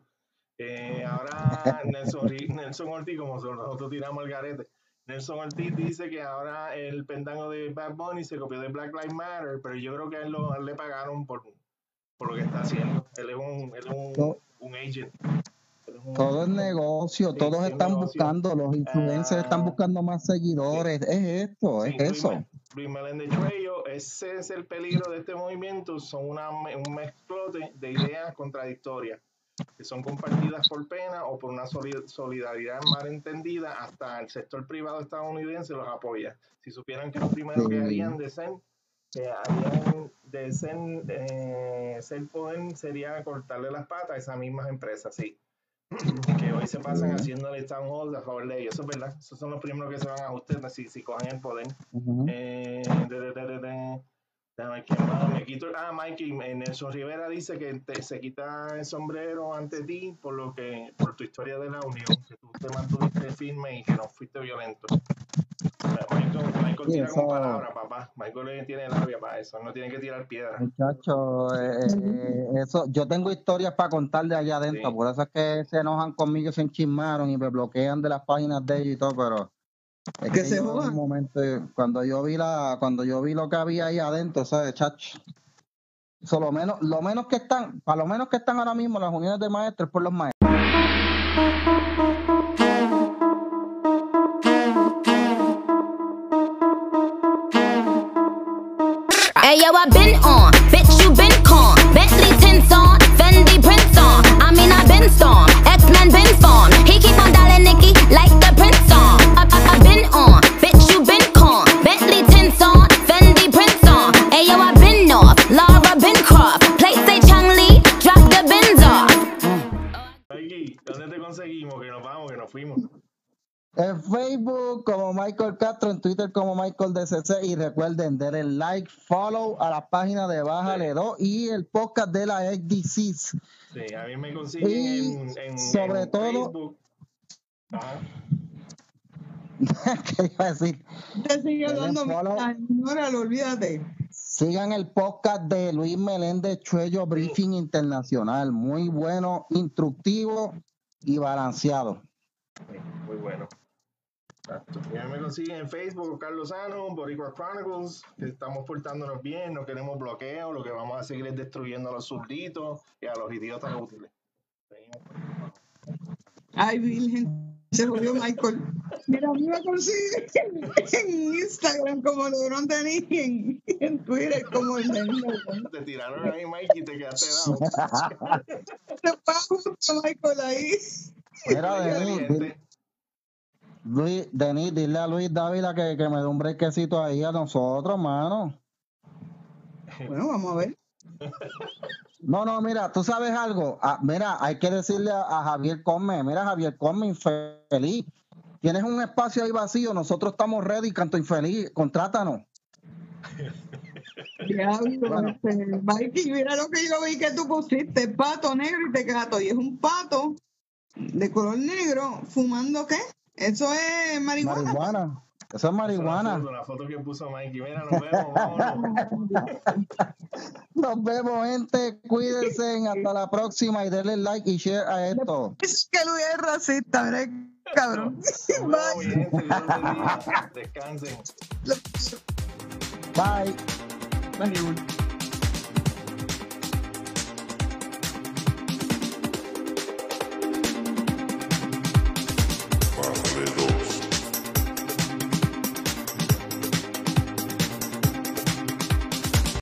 Speaker 2: Eh, ahora Nelson, Nelson Ortiz, como nosotros tiramos el garete. Nelson Ortiz dice que ahora el pendango de Bad Bunny se copió de Black Lives Matter, pero yo creo que a él, lo- a él le pagaron por, por lo que está haciendo. Él es un, él es un, un agent.
Speaker 1: Todo es negocio, todos están buscando, los influencers
Speaker 2: Ah.
Speaker 1: están buscando más seguidores. Es esto, es eso.
Speaker 2: Luis Meléndez Chuello, ese es el peligro de este movimiento, son una, un mezclote de ideas contradictorias que son compartidas por pena o por una soli- solidaridad malentendida, hasta el sector privado estadounidense los apoya. Si supieran que lo primero que harían de ser, que harían de ser, eh, ser poder sería cortarle las patas a esas mismas empresas, sí. Que hoy se pasan haciéndole town hall a favor de ellos, eso es verdad, esos son los primeros que se van a usted si, si cogen el poder. Eh, de, de, de, de, de. Déjame ver quién más. Me quito, ah, Mikey, eh, Nelson Rivera dice que te- se quita el sombrero ante ti por lo que, por tu historia de la unión, que tú te mantuviste firme y que no fuiste violento. Michael, Michael
Speaker 1: Sí,
Speaker 2: tira con palabras, papá. Michael tiene labia para eso, no tiene que tirar piedra.
Speaker 1: Muchachos, eh, eh, eso, yo tengo historias para contar de allá adentro,
Speaker 2: Sí.
Speaker 1: por eso es que se enojan conmigo, se enchismaron y me bloquean de las páginas de ellos y todo, pero es
Speaker 3: Que
Speaker 1: que,
Speaker 3: se
Speaker 1: yo un momento, cuando yo vi la, cuando yo vi lo que había ahí adentro, ¿sabes, chacho? Eso lo menos, lo menos que están, para lo menos que están ahora mismo las uniones de maestros es por los maestros.
Speaker 4: Yo, I been on, bitch, you been con. Bentley tints on, Fendi prints on. I mean, I been storm, X Men been form. He keep on dialing Nicky like the Prince song. I, I, I been on, bitch, you been con. Bentley tints on, Fendi prints on. Hey yo, I been off, Laura been Croft. Place say Chang Lee, drop the bins off.
Speaker 2: Mikey, ¿dónde te conseguimos? Que nos vamos, que nos fuimos.
Speaker 1: En Facebook como Michael Castro, en Twitter como Michael DCC y recuerden darle like, follow a la página de Bájale 2 y el podcast de la XDCs.
Speaker 2: Sí, a mí me consiguen
Speaker 1: Y
Speaker 2: en, en,
Speaker 1: sobre
Speaker 2: en
Speaker 1: todo-
Speaker 2: Facebook. Ajá.
Speaker 1: ¿Qué iba a decir?
Speaker 3: Te sigue dando
Speaker 1: follow.
Speaker 3: Ignóralo, olvídate.
Speaker 1: Sigan el podcast de Luis Meléndez Chuello Briefing Internacional. Muy bueno, instructivo y balanceado.
Speaker 2: Sí, muy bueno. Exacto. Y a mí me consiguen en Facebook, Carlos Sano, Boricua Chronicles, que estamos portándonos bien, no queremos bloqueo, lo que vamos a seguir es destruyendo a los zurditos y a los idiotas útiles.
Speaker 3: Ay, Virgen. Se jodió Michael. Mira, a mí me consigue en Instagram como Lebron Denis y en, Twitter como el Denis.
Speaker 2: Te tiraron ahí, Mike, y te quedaste dado.
Speaker 3: Te pago a Michael ahí.
Speaker 1: Mira, Denis, Luis, Denis, dile a Luis Dávila que, que me dé un brequecito ahí a nosotros, mano.
Speaker 3: Bueno, vamos a ver.
Speaker 1: No, no, mira, tú sabes algo. Ah, mira, hay que decirle a, a Javier Come, mira, Javier Come, infeliz. Tienes un espacio ahí vacío, nosotros estamos ready, canto infeliz, contrátanos.
Speaker 3: Diablo, este, Mikey, mira lo que yo vi que tú pusiste, pato negro y tecato. Y es un pato de color negro fumando, ¿qué? Eso es marihuana.
Speaker 1: Marihuana. Eso es marihuana.
Speaker 2: La foto, la foto que puso Mikey. Mira, nos vemos, vámonos.
Speaker 1: Nos vemos, gente. Cuídense. Hasta la próxima y denle like y share a esto.
Speaker 3: Es que Luis es racista, ¿verdad? Cabrón. Bye.
Speaker 2: Descansen.
Speaker 1: Bye.
Speaker 5: Bye.